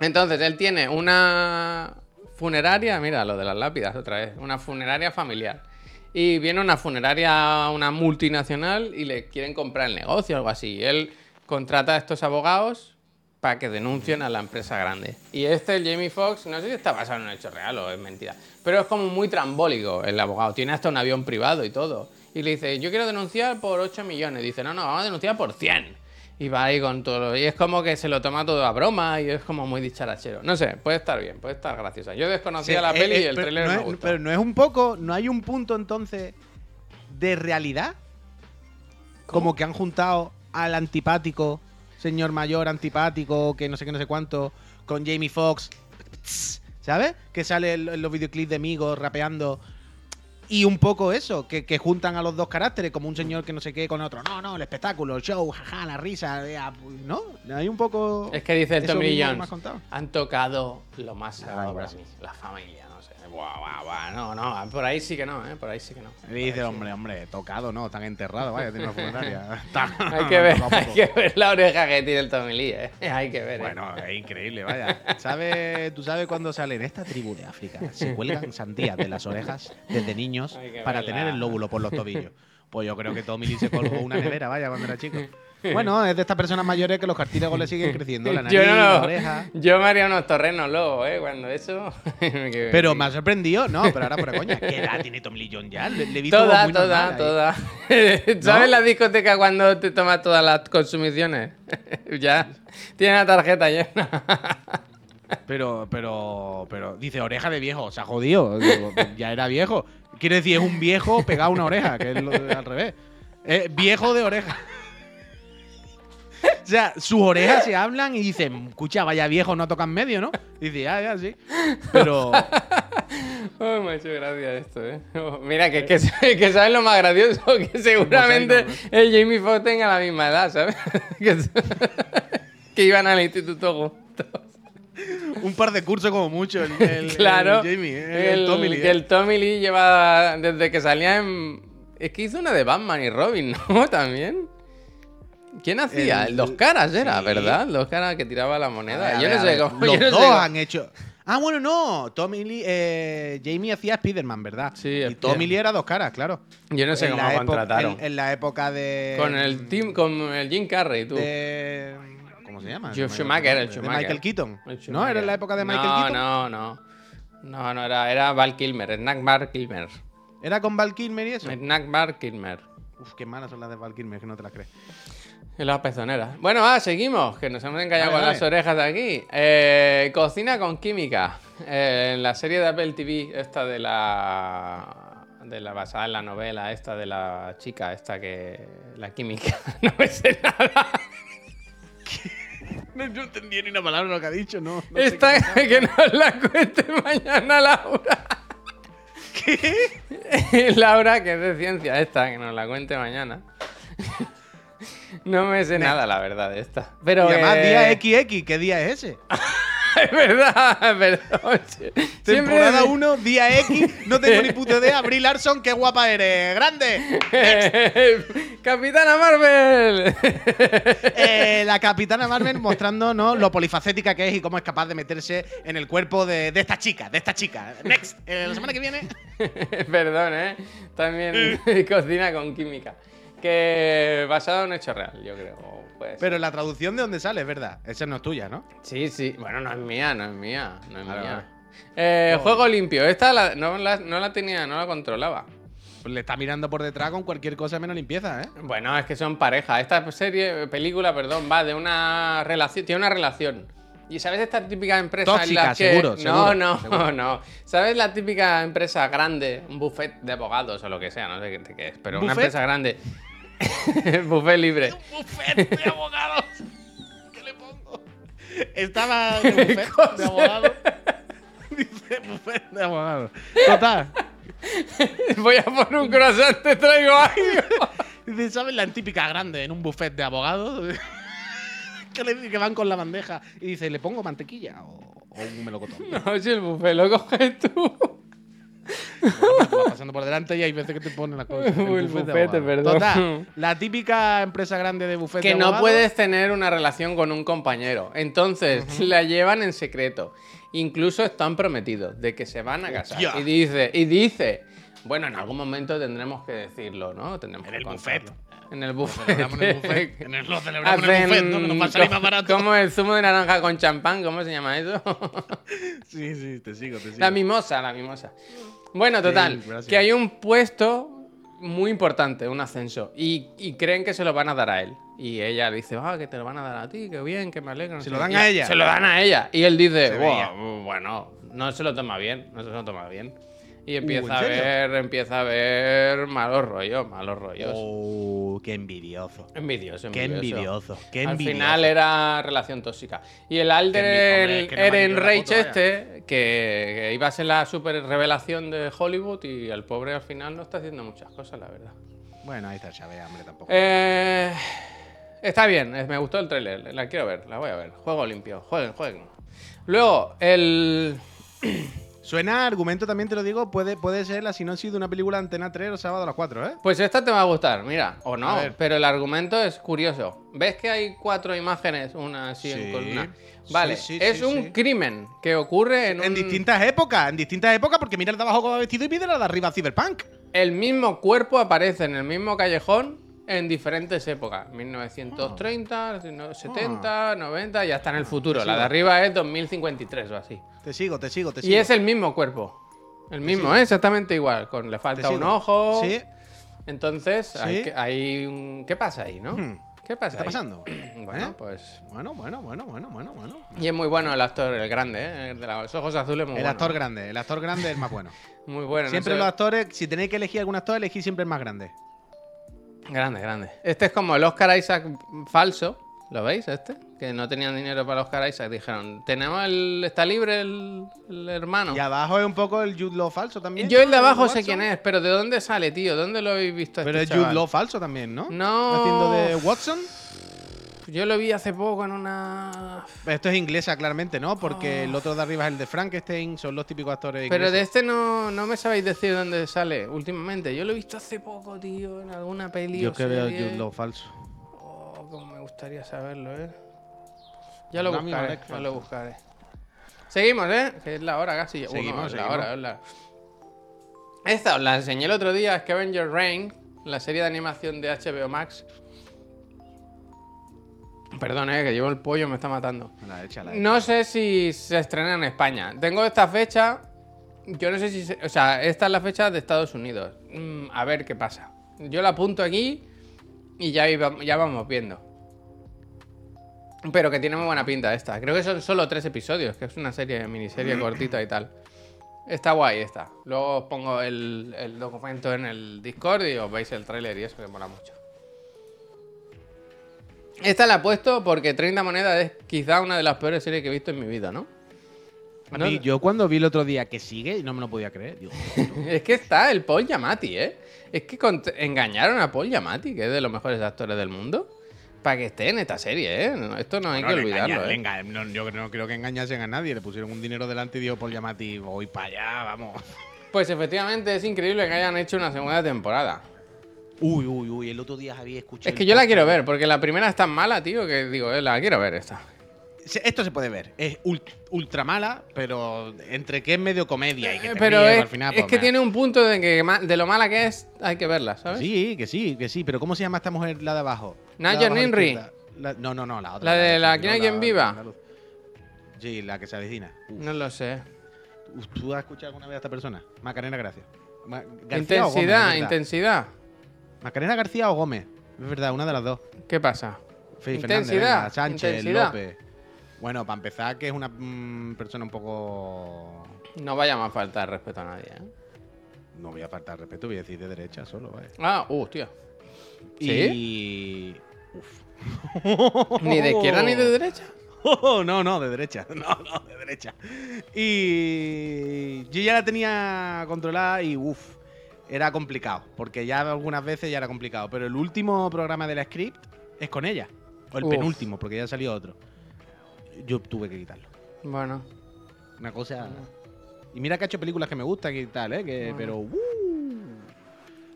[SPEAKER 1] Entonces, él tiene una funeraria, mira lo de las lápidas otra vez, una funeraria familiar. Y viene una funeraria, una multinacional, y le quieren comprar el negocio o algo así. Él contrata a estos abogados para que denuncien a la empresa grande. Y este, el Jamie Foxx, no sé si está basado en un hecho real o es mentira, pero es como muy trambólico el abogado. Tiene hasta un avión privado y todo. Y le dice, yo quiero denunciar por 8 millones. Dice, no, no, vamos a denunciar por 100. Y va ahí con todo. lo- Y es como que se lo toma todo a broma y es como muy dicharachero. No sé, puede estar bien, puede estar graciosa. Yo desconocía
[SPEAKER 2] Sí,
[SPEAKER 1] la
[SPEAKER 2] eh,
[SPEAKER 1] peli
[SPEAKER 2] eh,
[SPEAKER 1] y el
[SPEAKER 2] pero
[SPEAKER 1] trailer
[SPEAKER 2] no
[SPEAKER 1] me
[SPEAKER 2] es-
[SPEAKER 1] gustó.
[SPEAKER 2] Pero no es un poco, no hay un punto entonces de realidad. Como que han juntado al antipático, señor mayor antipático, que no sé qué, no sé cuánto, con Jamie Foxx, ¿sabes? Que sale en los videoclips de Migos rapeando. Y un poco eso, que, que juntan a los dos caracteres, como un señor que no sé qué con otro. No, no, el espectáculo, el show, jaja, la risa. eh, ah, ¿No? Hay un poco.
[SPEAKER 1] Es que dice el Tommy Jones. Han tocado lo más sagrado para mí. La familia. Buah, buah, buah. No, no, por ahí sí que no, ¿eh? Por ahí sí que no.
[SPEAKER 2] Y dice, hombre, hombre, tocado, no, están enterrados, vaya, tiene una funeraria.
[SPEAKER 1] Hay que, ver, hay que ver la oreja que tiene el Tommy Lee, ¿eh? Hay que ver. ¿eh?
[SPEAKER 2] Bueno, es increíble, vaya. ¿Sabe, ¿Tú sabes cuándo sale en esta tribu de África? Se cuelgan sandías de las orejas desde niños para
[SPEAKER 1] verla.
[SPEAKER 2] tener el lóbulo por los tobillos. Pues yo creo que Tommy se colgó una nevera, vaya, cuando era chico. Bueno, es de estas personas mayores que los cartílagos le siguen creciendo, la nariz,
[SPEAKER 1] yo, no
[SPEAKER 2] la oreja.
[SPEAKER 1] yo me haría unos torrenos luego, ¿eh? Cuando eso.
[SPEAKER 2] Pero me ha sorprendido, no, pero ahora fuera coña. ¿Qué edad tiene Tommy Lee Jones ya? Le, le vi todo
[SPEAKER 1] Toda,
[SPEAKER 2] muy
[SPEAKER 1] toda, toda. ¿Sabes la discoteca cuando te tomas todas las consumiciones? ya. Tiene la tarjeta llena.
[SPEAKER 2] Pero, pero, pero, dice oreja de viejo, se ha jodido. Ya era viejo. Quiere decir, es un viejo pegado a una oreja, que es lo de- al revés. Viejo de oreja. O sea, sus orejas se hablan y dicen, escucha, vaya viejo, no tocan medio, ¿no? Y dice, ya, ya, sí. Pero.
[SPEAKER 1] Oh, me ha hecho gracia esto, ¿eh? Oh, mira, que, que, que sabes lo más gracioso, que seguramente el Jamie Foxx tenga la misma edad, ¿sabes? que, que iban al instituto juntos.
[SPEAKER 2] Un par de cursos como mucho, el, el-
[SPEAKER 1] claro.
[SPEAKER 2] el Jamie, ¿eh? el,
[SPEAKER 1] el,
[SPEAKER 2] Tommy Lee,
[SPEAKER 1] que el Tommy Lee lleva desde que salía en... Es que hizo una de Batman y Robin, ¿no? También. ¿Quién hacía? El, Dos Caras era,
[SPEAKER 2] sí.
[SPEAKER 1] ¿verdad? El Dos Caras que tiraba la moneda.
[SPEAKER 2] A ver,
[SPEAKER 1] yo no sé cómo...
[SPEAKER 2] Los
[SPEAKER 1] yo no
[SPEAKER 2] dos
[SPEAKER 1] sé cómo-
[SPEAKER 2] han hecho. Ah, bueno, no. Tommy Lee, eh, Jamie hacía Spider-Man, ¿verdad?
[SPEAKER 1] Sí,
[SPEAKER 2] Y
[SPEAKER 1] Spider-Man.
[SPEAKER 2] Tommy Lee era dos caras, claro.
[SPEAKER 1] Yo no sé
[SPEAKER 2] En
[SPEAKER 1] cómo contrataron.
[SPEAKER 2] En, en la época de.
[SPEAKER 1] Con el team, con el Jim Carrey, tú.
[SPEAKER 2] de- ¿Cómo se llama?
[SPEAKER 1] Joe Schumacher, el
[SPEAKER 2] De
[SPEAKER 1] Schumacher.
[SPEAKER 2] Michael Keaton. ¿No? ¿Era en la época de Michael
[SPEAKER 1] no,
[SPEAKER 2] Keaton?
[SPEAKER 1] No, no, no. No, era, era Val Kilmer, Snack Bar Kilmer.
[SPEAKER 2] ¿Era con Val Kilmer y eso?
[SPEAKER 1] Snack Bar Kilmer.
[SPEAKER 2] Uf, qué malas son las de Val Kilmer, que no te las crees.
[SPEAKER 1] Y las pezoneras. Bueno, va, seguimos, que nos hemos engañado con las orejas de aquí. Eh, cocina con química. Eh, en la serie de Apple TV, esta de la. de la basada en la novela, esta de la chica, esta que. la química. no me sé nada.
[SPEAKER 2] No, entendí ni una palabra lo que ha dicho, no. no sé
[SPEAKER 1] Esta que nos la cuente mañana Laura. ¿Qué? Laura, que es de ciencia esta, que nos la cuente mañana. No me sé nada, la verdad, de esta. Pero
[SPEAKER 2] Y además,
[SPEAKER 1] eh,
[SPEAKER 2] día XX, ¿qué día es ese?
[SPEAKER 1] es verdad, perdón.
[SPEAKER 2] Temporada 1, día X, no tengo ni puta idea. Brie Larson, qué guapa eres, grande.
[SPEAKER 1] ¡Capitana Marvel!
[SPEAKER 2] Eh, la capitana Marvel mostrándonos lo polifacética que es y cómo es capaz de meterse en el cuerpo de, de esta chica, de esta chica. Next, eh, la semana que viene.
[SPEAKER 1] Perdón, ¿eh? También cocina con química. Que basado en hecho real, yo creo.
[SPEAKER 2] Pero la traducción de dónde sale, es verdad. Esa no es tuya, ¿no?
[SPEAKER 1] Sí, sí. Bueno, no es mía, no es mía. No es mía. Eh, juego limpio. Esta la- no, la, no la tenía, no la controlaba.
[SPEAKER 2] Pues le está mirando por detrás con cualquier cosa menos limpieza, ¿eh?
[SPEAKER 1] Bueno, es que son pareja. Esta serie, película, perdón, va de una relación. Tiene una relación. Y sabes esta típica empresa en
[SPEAKER 2] Tóxica,
[SPEAKER 1] la que.
[SPEAKER 2] seguro,
[SPEAKER 1] no,
[SPEAKER 2] seguro,
[SPEAKER 1] no,
[SPEAKER 2] seguro.
[SPEAKER 1] no. ¿Sabes la típica empresa grande? Un buffet de abogados o lo que sea, no sé qué, qué es. Pero una
[SPEAKER 2] ¿Buffet?
[SPEAKER 1] empresa grande. buffet libre.
[SPEAKER 2] Buffet de abogados. ¿Qué le pongo? Estaba de buffet de abogados. Dice buffet de abogados. Total.
[SPEAKER 1] Voy a poner un croissant, te traigo algo.
[SPEAKER 2] Dice, ¿sabes la típica grande en un buffet de abogados? Que, le, que van con la bandeja y dice, ¿le pongo mantequilla o, o un melocotón?
[SPEAKER 1] No, si el buffet lo coges tú.
[SPEAKER 2] Bueno, vas pasando por delante y hay veces que te ponen las cosas.
[SPEAKER 1] Uy, el
[SPEAKER 2] buffet abogados.
[SPEAKER 1] perdón.
[SPEAKER 2] Total, la típica empresa grande de buffet
[SPEAKER 1] que
[SPEAKER 2] de
[SPEAKER 1] no puedes tener una relación con un compañero. Entonces la llevan en secreto. Incluso están prometidos de que se van a casar. Y dice, y dice, bueno, en algún momento tendremos que decirlo, ¿no? Tendremos
[SPEAKER 2] En
[SPEAKER 1] que
[SPEAKER 2] el
[SPEAKER 1] contarlo.
[SPEAKER 2] buffet.
[SPEAKER 1] En el buffet.
[SPEAKER 2] en el buffet. En el- lo celebramos en el buffet, ¿no? Que nos va a salir más
[SPEAKER 1] como-
[SPEAKER 2] barato.
[SPEAKER 1] Como el zumo de naranja con champán, ¿cómo se llama eso?
[SPEAKER 2] Sí, sí, te sigo, te sigo.
[SPEAKER 1] La mimosa, la mimosa. Bueno, total, que hay un puesto muy importante, un ascenso, y, y creen que se lo van a dar a él. Y ella dice, ah, que te lo van a dar a ti, qué bien, que me alegro.
[SPEAKER 2] Se lo
[SPEAKER 1] qué".
[SPEAKER 2] dan
[SPEAKER 1] Y
[SPEAKER 2] a ella.
[SPEAKER 1] Se lo dan a ella. Y él dice,
[SPEAKER 2] Se
[SPEAKER 1] "Buah,
[SPEAKER 2] veía.
[SPEAKER 1] bueno, no se lo toma bien, no se lo toma bien. Y empieza
[SPEAKER 2] ¿en
[SPEAKER 1] a ver, empieza a ver malos rollos, malos rollos.
[SPEAKER 2] Oh, qué envidioso.
[SPEAKER 1] Envidioso,
[SPEAKER 2] Qué
[SPEAKER 1] envidioso.
[SPEAKER 2] envidioso. Qué
[SPEAKER 1] Al
[SPEAKER 2] envidioso.
[SPEAKER 1] final era relación tóxica. Y el
[SPEAKER 2] Qué envi-
[SPEAKER 1] Alder
[SPEAKER 2] hombre, no
[SPEAKER 1] Eren Reich
[SPEAKER 2] vaya.
[SPEAKER 1] este, que, que iba a ser la super revelación de Hollywood y el pobre al final no está haciendo muchas cosas, la verdad.
[SPEAKER 2] Bueno, ahí está Chávez, hombre, tampoco.
[SPEAKER 1] Eh, está bien, me gustó el tráiler, la quiero ver, la voy a ver. Juego limpio, jueguen, jueguen. Luego, el...
[SPEAKER 2] Suena argumento, también te lo digo, puede, puede ser la sinopsis de una película Antena 3 el sábado a las 4, ¿eh?
[SPEAKER 1] Pues esta te va a gustar, mira, o no, pero el argumento es curioso. ¿Ves que hay cuatro imágenes, una así en
[SPEAKER 2] Sí,
[SPEAKER 1] columna? Vale,
[SPEAKER 2] sí,
[SPEAKER 1] es
[SPEAKER 2] sí,
[SPEAKER 1] un
[SPEAKER 2] sí.
[SPEAKER 1] crimen que ocurre en,
[SPEAKER 2] En
[SPEAKER 1] un-
[SPEAKER 2] distintas épocas, en distintas épocas, porque mira el de abajo cómo va vestido y pide la de arriba Cyberpunk.
[SPEAKER 1] El mismo cuerpo aparece en el mismo callejón en diferentes épocas. 1930, 70, 90 y hasta en el futuro. La de arriba es 2053 o así.
[SPEAKER 2] Te sigo, te sigo, te
[SPEAKER 1] Y
[SPEAKER 2] sigo.
[SPEAKER 1] es el mismo cuerpo. El mismo, ¿eh? exactamente igual. Con le falta un ojo.
[SPEAKER 2] Sí.
[SPEAKER 1] Entonces, hay,
[SPEAKER 2] Sí.
[SPEAKER 1] que- hay un... ¿qué pasa ahí, no?
[SPEAKER 2] Hmm.
[SPEAKER 1] ¿Qué pasa
[SPEAKER 2] ¿Qué está
[SPEAKER 1] ahí?
[SPEAKER 2] pasando?
[SPEAKER 1] Bueno,
[SPEAKER 2] ¿Eh?
[SPEAKER 1] pues...
[SPEAKER 2] Bueno, bueno, bueno, bueno, bueno, bueno.
[SPEAKER 1] Y es muy bueno el actor, el grande, ¿eh? El de los ojos azules, muy
[SPEAKER 2] El
[SPEAKER 1] bueno.
[SPEAKER 2] actor grande, el actor grande es el más bueno.
[SPEAKER 1] Muy bueno. no
[SPEAKER 2] siempre
[SPEAKER 1] sé-
[SPEAKER 2] los actores, si tenéis que elegir algún actor, elegid siempre el más grande.
[SPEAKER 1] Grande, grande. Este es como el Oscar Isaac falso, ¿Lo veis este? Que no tenían dinero para Oscar Isaac. Dijeron, tenemos el... Está libre el, el hermano.
[SPEAKER 2] Y abajo es un poco el Jude Law falso también.
[SPEAKER 1] Yo el de abajo sé quién es, pero ¿de dónde sale, tío? ¿Dónde lo habéis visto
[SPEAKER 2] Pero
[SPEAKER 1] este
[SPEAKER 2] es Jude
[SPEAKER 1] chaval?
[SPEAKER 2] Law falso también, ¿no?
[SPEAKER 1] No.
[SPEAKER 2] Haciendo de Watson.
[SPEAKER 1] Yo lo vi hace poco en una...
[SPEAKER 2] Esto es inglesa, claramente, ¿no? Porque el otro de arriba es el de Frankenstein, son los típicos actores
[SPEAKER 1] Pero de este no, no me sabéis decir dónde sale últimamente. Yo lo he visto hace poco, tío, en alguna peli
[SPEAKER 2] Yo
[SPEAKER 1] o
[SPEAKER 2] que veo
[SPEAKER 1] serie.
[SPEAKER 2] Jude Law falso.
[SPEAKER 1] Oh, como me gustaría saberlo, ¿eh? Ya lo
[SPEAKER 2] Rami
[SPEAKER 1] buscaré, ya lo buscaré. Seguimos, ¿eh? Que es la hora casi. No,
[SPEAKER 2] Seguimos,
[SPEAKER 1] la hora, es la... Esta os la enseñé el otro día, Scavenger Rain, la serie de animación de HBO Max. Perdón, eh, que llevo el pollo, me está matando.
[SPEAKER 2] La hecha, la hecha.
[SPEAKER 1] No sé si se estrena en España. Tengo esta fecha. Yo no sé si. se- o sea, esta es la fecha de Estados Unidos. Mm, a ver qué pasa. Yo la apunto aquí y ya, iba- ya vamos viendo. Pero que tiene muy buena pinta esta. Creo que son solo tres episodios, que es una serie, miniserie cortita y tal. Está guay esta. Luego os pongo el, el documento en el Discord y os veis el tráiler y eso que mola mucho. Esta la he puesto porque 30 monedas es quizá una de las peores series que he visto en mi vida, ¿no?
[SPEAKER 2] A mí, yo cuando vi el otro día que sigue, no me lo podía creer. Digo,
[SPEAKER 1] Es que está el Paul Giamatti, ¿eh? Es que engañaron a Paul Giamatti, que es de los mejores actores del mundo, para que esté en esta serie, ¿eh? Esto no hay
[SPEAKER 2] no,
[SPEAKER 1] que olvidarlo,
[SPEAKER 2] engaña-
[SPEAKER 1] ¿eh?
[SPEAKER 2] no, yo no creo que engañasen a nadie. Le pusieron un dinero delante y dijo por llamati, voy para allá, vamos.
[SPEAKER 1] Pues efectivamente es increíble que hayan hecho una segunda temporada.
[SPEAKER 2] Uy, uy, uy, el otro día había escuchado.
[SPEAKER 1] Es que yo la quiero ver, porque la primera es tan mala, tío, que digo, eh, la quiero ver esta.
[SPEAKER 2] Esto se puede ver. Es ult- ultra mala, pero entre que es medio comedia y que te
[SPEAKER 1] Pero
[SPEAKER 2] ríes
[SPEAKER 1] es,
[SPEAKER 2] al final.
[SPEAKER 1] es
[SPEAKER 2] pues,
[SPEAKER 1] que
[SPEAKER 2] meh.
[SPEAKER 1] tiene un punto de que de lo mala que es, hay que verla, ¿sabes?
[SPEAKER 2] Sí, que sí, que sí. Pero ¿cómo se llama esta mujer, la de abajo?
[SPEAKER 1] Naya Ninri.
[SPEAKER 2] no, no, no, la otra.
[SPEAKER 1] La de la
[SPEAKER 2] sí,
[SPEAKER 1] ¿Quién
[SPEAKER 2] no,
[SPEAKER 1] hay quien viva?
[SPEAKER 2] Sí, la que se avecina. Uf,
[SPEAKER 1] No lo sé.
[SPEAKER 2] ¿Tú has escuchado alguna vez a esta persona? Macarena Gracia. Ma- García
[SPEAKER 1] Intensidad,
[SPEAKER 2] es
[SPEAKER 1] intensidad.
[SPEAKER 2] Macarena García o Gómez. Es verdad, una de las dos.
[SPEAKER 1] ¿Qué pasa? Intensidad,
[SPEAKER 2] Fernández, venga, Sánchez,
[SPEAKER 1] intensidad.
[SPEAKER 2] López. Bueno, para empezar, que es una mm, persona un poco.
[SPEAKER 1] No vayamos a faltar respeto a nadie, ¿eh?
[SPEAKER 2] No voy a faltar respeto, voy a decir de derecha solo, ¿vale?
[SPEAKER 1] Ah, uh. ¿Sí?
[SPEAKER 2] Y. Uf.
[SPEAKER 1] ¿Ni de izquierda ni de derecha?
[SPEAKER 2] Oh, no, no, de derecha. No, no, de derecha. Y yo ya la tenía controlada y uff, era complicado. Porque ya algunas veces ya era complicado. Pero el último programa de la script es con ella. O el
[SPEAKER 1] Uf.
[SPEAKER 2] penúltimo, porque ya salió otro. Yo tuve que quitarlo.
[SPEAKER 1] Bueno.
[SPEAKER 2] Una cosa. Y mira que ha hecho películas que me gustan y tal, ¿eh? Que, Pero. uh,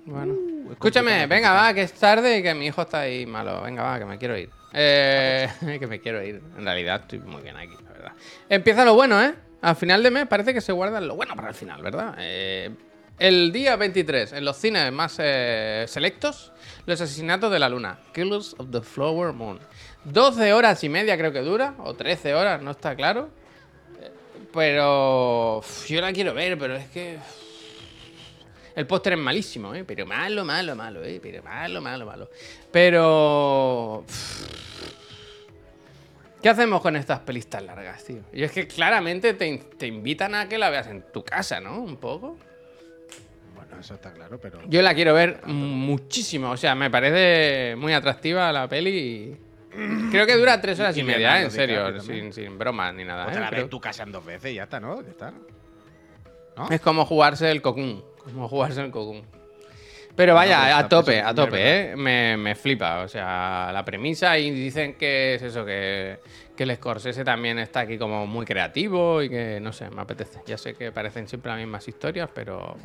[SPEAKER 1] Bueno.
[SPEAKER 2] uh, es
[SPEAKER 1] Escúchame, venga, va, que es tarde y que mi hijo está ahí malo. Venga, va, que me quiero ir. Eh, que me quiero ir. En realidad estoy muy bien aquí, la verdad. Empieza lo bueno, ¿eh? Al final de mes parece que se guarda lo bueno para el final, ¿verdad? Eh, el día 23, en los cines más eh, selectos, Los asesinatos de la luna. Killers of the Flower Moon. 12 horas y media creo que dura, o 13 horas, no está claro. Eh, Pero yo la quiero ver, pero es que... El póster es malísimo, ¿eh? Pero malo, malo, malo, ¿eh? Pero malo, malo, malo. Pero... ¿Qué hacemos con estas pelis tan largas, tío? Y es que claramente te, te invitan a que la veas en tu casa, ¿no? Un poco.
[SPEAKER 2] Eso está claro, pero.
[SPEAKER 1] Yo la quiero ver muchísimo. O sea, me parece muy atractiva la peli. y Creo que dura tres horas y,
[SPEAKER 2] Y
[SPEAKER 1] media, ¿eh? En serio. Sin, sin bromas ni nada.
[SPEAKER 2] O te
[SPEAKER 1] ¿eh?
[SPEAKER 2] la ves en tu casa en dos veces y ya está, ¿no? Ya está. ¿No?
[SPEAKER 1] Es como jugarse el cocún. Como jugarse el cocún. Pero vaya, a tope, a tope. ¿eh? Me, me flipa. O sea, la premisa y dicen que es eso, que, que el Scorsese también está aquí como muy creativo y que, no sé, me apetece. Ya sé que parecen siempre las mismas historias, pero...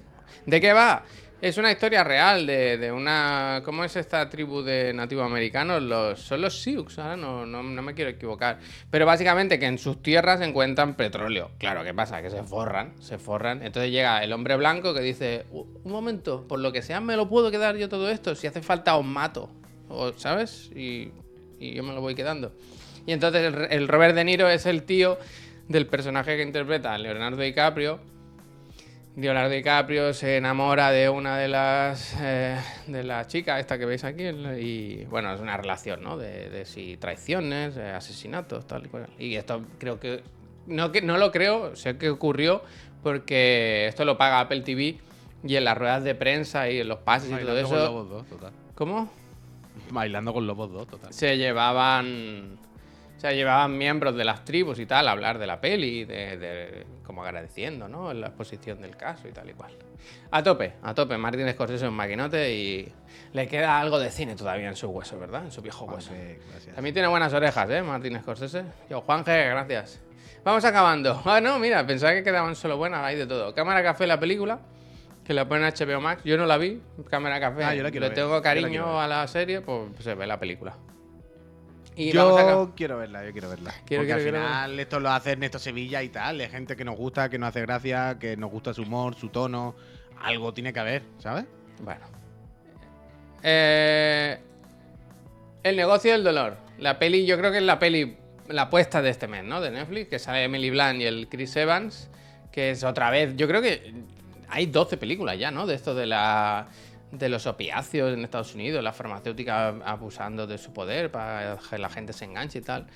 [SPEAKER 1] ¿De qué va? Es una historia real de, una... ¿Cómo es esta tribu de nativos americanos? Los, son los Sioux, ahora no, no, me quiero equivocar. Pero básicamente que en sus tierras encuentran petróleo. Claro, ¿qué pasa? Que se forran, se forran. Entonces llega el hombre blanco que dice, "U- un momento, por lo que sea me lo puedo quedar yo todo esto. Si hace falta os mato. O, ¿Sabes? Y, y yo me lo voy quedando. Y entonces el, el Robert De Niro es el tío del personaje que interpreta Leonardo DiCaprio. Leonardo DiCaprio se enamora de una de las eh, de las chicas, esta que veis aquí, y bueno, es una relación, ¿no? De, de si traiciones, eh, asesinatos, tal y cual. Y esto creo que no, que no lo creo, sé que ocurrió porque esto lo paga Apple TV y en las ruedas de prensa y en los pases y todo
[SPEAKER 2] Bailando con
[SPEAKER 1] eso.
[SPEAKER 2] lobos total.
[SPEAKER 1] ¿Cómo?
[SPEAKER 2] Bailando con lobos dos, total.
[SPEAKER 1] se llevaban se llevaban miembros de las tribus y tal a hablar de la peli, de, de- como agradeciendo, ¿no? La exposición del caso y tal y cual. A tope, a tope. Martín Scorsese es un maquinote y le queda algo de cine todavía en su hueso, ¿verdad? En su viejo hueso.
[SPEAKER 2] Juanfe, gracias.
[SPEAKER 1] También tiene buenas orejas, ¿eh? Martín Scorsese. Yo, Juanje, gracias. Vamos acabando. Ah, no, mira, pensaba que quedaban solo buenas, hay de todo. Cámara Café, la película, que la ponen en HBO Max. Yo no la vi, Cámara Café.
[SPEAKER 2] Ah, yo la quiero
[SPEAKER 1] Le
[SPEAKER 2] ver,
[SPEAKER 1] tengo
[SPEAKER 2] la
[SPEAKER 1] cariño
[SPEAKER 2] ver.
[SPEAKER 1] a la serie, pues se ve la película. Y vamos a
[SPEAKER 2] Yo quiero verla, yo quiero verla.
[SPEAKER 1] Quiero,
[SPEAKER 2] Porque
[SPEAKER 1] quiero,
[SPEAKER 2] al
[SPEAKER 1] quiero
[SPEAKER 2] final esto lo hace Ernesto Sevilla y tal, de gente que nos gusta, que nos hace gracia, que nos gusta su humor, su tono. Algo tiene que haber, ¿sabes?
[SPEAKER 1] Bueno. Eh, el negocio del dolor. La peli, yo creo que es la peli, la apuesta de este mes, ¿no? De Netflix, que sale Emily Blunt y el Chris Evans, que es otra vez, yo creo que hay 12 películas ya, ¿no? De esto de la de los opiáceos en Estados Unidos, la farmacéutica abusando de su poder para que la gente se enganche y tal.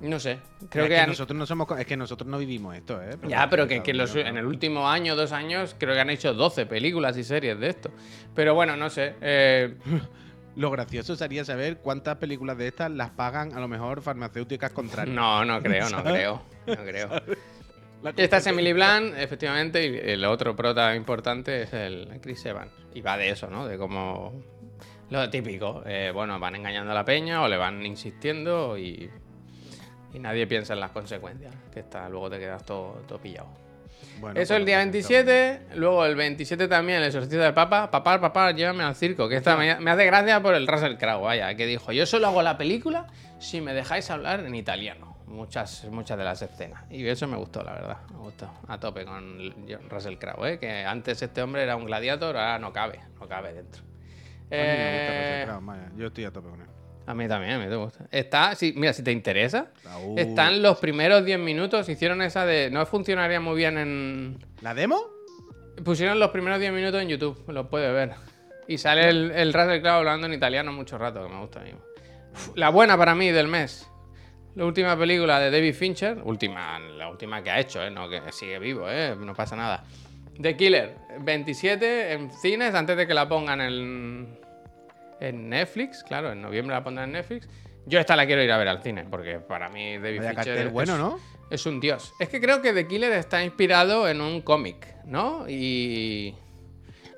[SPEAKER 1] No sé, creo
[SPEAKER 2] es
[SPEAKER 1] que,
[SPEAKER 2] que,
[SPEAKER 1] han-
[SPEAKER 2] nosotros no somos, es que nosotros no vivimos esto, ¿eh?
[SPEAKER 1] ya, pero que, que los- en el último año, dos años, creo que han hecho 12 películas y series de esto. Pero bueno, no sé. eh,
[SPEAKER 2] Lo gracioso sería saber cuántas películas de estas las pagan a lo mejor farmacéuticas contrarias.
[SPEAKER 1] no, no creo, no creo. No creo. Esta es Emily Blunt, efectivamente, y el otro prota importante es el Chris Evans. Y va de eso, ¿no? De como lo típico. eh, bueno, van engañando a la peña o le van insistiendo y, y nadie piensa en las consecuencias. Que está, luego te quedas todo, todo pillado.
[SPEAKER 2] Bueno,
[SPEAKER 1] Eso el
[SPEAKER 2] pues
[SPEAKER 1] día
[SPEAKER 2] lo
[SPEAKER 1] 27, luego el 27 también el exorcista del Papa. Papá, papá, llévame al circo. Que esta me, me hace gracia por el Russell Crowe, vaya, que dijo, yo solo hago la película si me dejáis hablar en italiano. Muchas, muchas de las escenas. Y eso me gustó, la verdad. Me gustó. A tope con Russell Crowe, ¿eh? que antes este hombre era un gladiador, ahora no cabe, no cabe dentro.
[SPEAKER 2] A mí me gusta
[SPEAKER 1] Eh,
[SPEAKER 2] Russell Crowe, vaya, Yo estoy a tope con él.
[SPEAKER 1] a mí también, a mí me gusta. Está, sí, mira, si te interesa,
[SPEAKER 2] Raúl.
[SPEAKER 1] están los primeros 10 minutos, hicieron esa de... No funcionaría muy bien en...
[SPEAKER 2] ¿La demo?
[SPEAKER 1] Pusieron los primeros 10 minutos en YouTube, lo puedes ver. Y sale el, el Russell Crowe hablando en italiano mucho rato, que me gusta a mí. La buena para mí del mes. La última película de David Fincher, última, la última que ha hecho, ¿eh? no que sigue vivo, ¿eh? no pasa nada. The Killer, 27 en cines antes de que la pongan en, en Netflix, claro, en noviembre la pondrán en Netflix. Yo esta la quiero ir a ver al cine, porque para mí David
[SPEAKER 2] Vaya
[SPEAKER 1] Fincher
[SPEAKER 2] cartel bueno,
[SPEAKER 1] es-
[SPEAKER 2] ¿no?
[SPEAKER 1] es un dios. Es que creo que The Killer está inspirado en un cómic, ¿no? Y.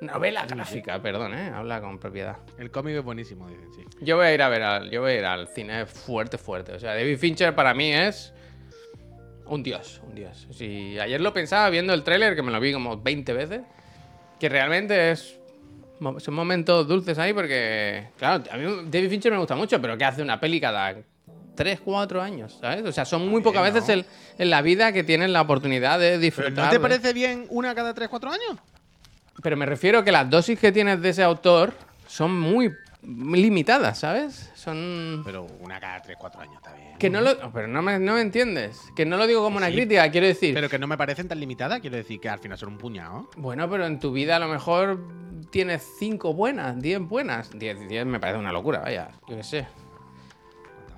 [SPEAKER 1] Novela gráfica, perdón, ¿eh? Habla con propiedad.
[SPEAKER 2] El cómic es buenísimo, dicen, sí.
[SPEAKER 1] Yo voy a ir a ver al, yo voy a ir al cine fuerte, fuerte. O sea, David Fincher para mí es. Un dios, un dios. Si ayer lo pensaba viendo el tráiler, que me lo vi como 20 veces, que realmente es. Son momentos dulces ahí porque. Claro, a mí David Fincher me gusta mucho, pero que hace una peli cada 3, 4 años, ¿sabes? O sea, son muy pocas veces
[SPEAKER 2] ¿no?
[SPEAKER 1] el- en la vida que tienen la oportunidad de
[SPEAKER 2] ¿Pero
[SPEAKER 1] disfrutar.
[SPEAKER 2] no te parece bien una cada 3-4 años?
[SPEAKER 1] Pero me refiero que las dosis que tienes de ese autor son muy limitadas, ¿sabes? Son.
[SPEAKER 2] Pero una cada 3-4 años está bien.
[SPEAKER 1] Que no lo. Pero no me, no me entiendes. Que no lo digo como una crítica, quiero decir.
[SPEAKER 2] Pero que no me parecen tan limitadas, quiero decir que al final son un puñado.
[SPEAKER 1] Bueno, pero en tu vida a lo mejor tienes 5 buenas, 10 buenas. 10, 10 me parece una locura, vaya. Yo qué sé.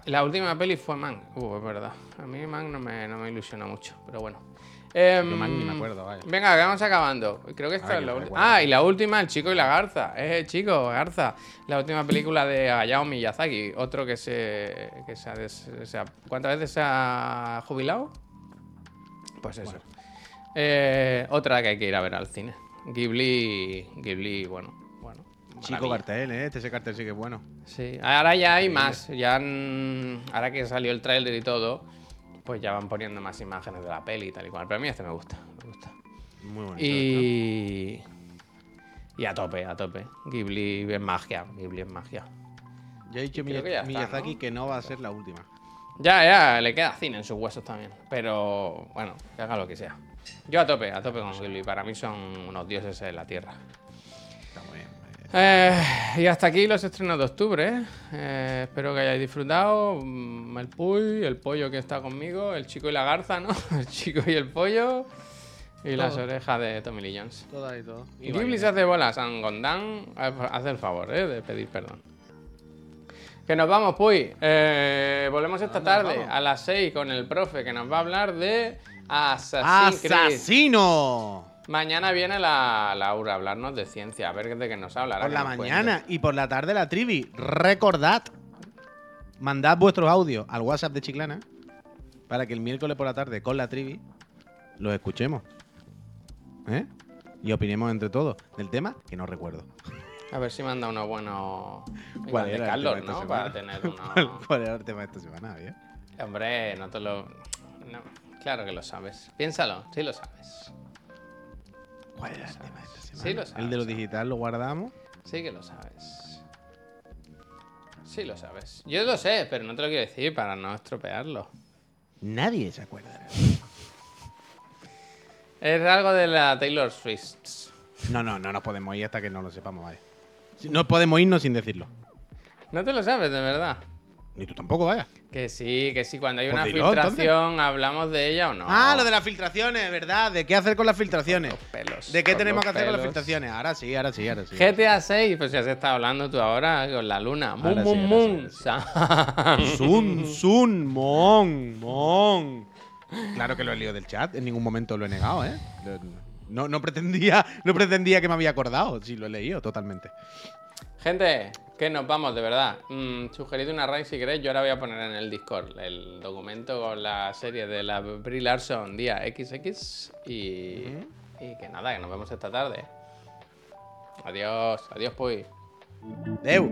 [SPEAKER 1] La última peli fue Man. Uh, es verdad. A mí Man no me, no me ilusiona mucho, pero bueno.
[SPEAKER 2] Yo ni me acuerdo, vaya.
[SPEAKER 1] Venga, vamos acabando. Creo que esta
[SPEAKER 2] Ay,
[SPEAKER 1] es la última. Ah, y la última, El chico y la garza. Es el chico, Garza. La última película de Hayao Miyazaki. Otro que se. Que se ha des- se ha- ¿Cuántas veces se ha jubilado? Pues eso. Eh, otra que hay que ir a ver al cine. Ghibli. Ghibli, bueno. bueno
[SPEAKER 2] Chico
[SPEAKER 1] maravilla.
[SPEAKER 2] cartel, ¿eh? Este ese cartel sí que es bueno.
[SPEAKER 1] Sí, ahora ya hay más. Ya han- ahora que salió el tráiler y todo, pues ya van poniendo más imágenes de la peli y tal y cual. Pero a mí este me gusta, me gusta.
[SPEAKER 2] Muy bonito.
[SPEAKER 1] Y. Y a tope, a tope. Ghibli es magia, Ghibli es magia.
[SPEAKER 2] Ya he dicho
[SPEAKER 1] que ya está,
[SPEAKER 2] Miyazaki
[SPEAKER 1] ¿no?
[SPEAKER 2] que no va a ser la última.
[SPEAKER 1] Ya, ya, le queda cine en sus huesos también. Pero bueno, que haga lo que sea. Yo a tope, a tope con Ghibli. Para mí son unos dioses en la tierra.
[SPEAKER 2] Eh.
[SPEAKER 1] Y hasta aquí los estrenos de octubre. ¿eh? Eh, espero que hayáis disfrutado. Mm, El Puy, el pollo que está conmigo, el chico y la garza, ¿no? El chico y el pollo. Y las orejas de Tommy Lee Jones.
[SPEAKER 2] Todas y todo.
[SPEAKER 1] Y Ghibli se hace bolas. Angondán hace el favor ¿eh? de pedir perdón. Que nos vamos, Puy. Eh, volvemos esta
[SPEAKER 2] ¿A dónde nos
[SPEAKER 1] tarde
[SPEAKER 2] vamos?
[SPEAKER 1] a las 6 con el profe que nos va a hablar de Assassin's Creed.
[SPEAKER 2] ¡Asesino!
[SPEAKER 1] Mañana viene la Laura a hablarnos de ciencia, a ver de qué nos hablará.
[SPEAKER 2] Por la
[SPEAKER 1] cuente.
[SPEAKER 2] mañana y por la tarde la trivi. Recordad. Mandad vuestros audios al WhatsApp de Chiclana para que el miércoles por la tarde con la trivi los escuchemos. ¿Eh? Y opinemos entre todos del tema que no recuerdo.
[SPEAKER 1] A ver si manda uno bueno.
[SPEAKER 2] ¿Cuál
[SPEAKER 1] de
[SPEAKER 2] era el tema esta
[SPEAKER 1] ¿no?
[SPEAKER 2] semana?
[SPEAKER 1] Para tener uno.
[SPEAKER 2] ¿Cuál, cuál era el tema de esta semana, bien?
[SPEAKER 1] Hombre, no te lo. no, claro que lo sabes. Piénsalo, sí lo sabes.
[SPEAKER 2] ¿Cuál era el tema de esta semana?
[SPEAKER 1] Sí lo sabes,
[SPEAKER 2] El de lo digital lo guardamos.
[SPEAKER 1] Sí que lo sabes. Sí lo sabes. Yo lo sé, pero no te lo quiero decir para no estropearlo.
[SPEAKER 2] Nadie se acuerda.
[SPEAKER 1] Es algo de la Taylor Swift.
[SPEAKER 2] No, no, no nos podemos ir hasta que no lo sepamos. Si- No podemos irnos sin decirlo.
[SPEAKER 1] No te lo sabes, de verdad.
[SPEAKER 2] Ni tú tampoco, vaya.
[SPEAKER 1] Que sí, que sí, cuando hay
[SPEAKER 2] Pues
[SPEAKER 1] una
[SPEAKER 2] dilo,
[SPEAKER 1] filtración, ¿hablamos de ella o no?
[SPEAKER 2] Ah, lo de las filtraciones, ¿verdad? ¿De qué hacer con las filtraciones?
[SPEAKER 1] Los pelos.
[SPEAKER 2] ¿De qué tenemos que hacer con las filtraciones? Ahora sí, ahora sí, ahora sí.
[SPEAKER 1] GTA 6, pues ya se está hablando tú ahora con la luna. Moon,
[SPEAKER 2] sí,
[SPEAKER 1] moon, moon.
[SPEAKER 2] Sun, Sun, Mon, Mon. Claro que lo he leído del chat, en ningún momento lo he negado, ¿eh? No, no, pretendía, no pretendía que me había acordado, sí, lo he leído totalmente.
[SPEAKER 1] Gente, que nos vamos, de verdad. Mm, sugerid una raid si queréis. Yo ahora voy a poner en el Discord el documento con la serie de la Brie Larson día XX. Y, y que nada, que nos vemos esta tarde. Adiós, adiós, pues.
[SPEAKER 2] Deu.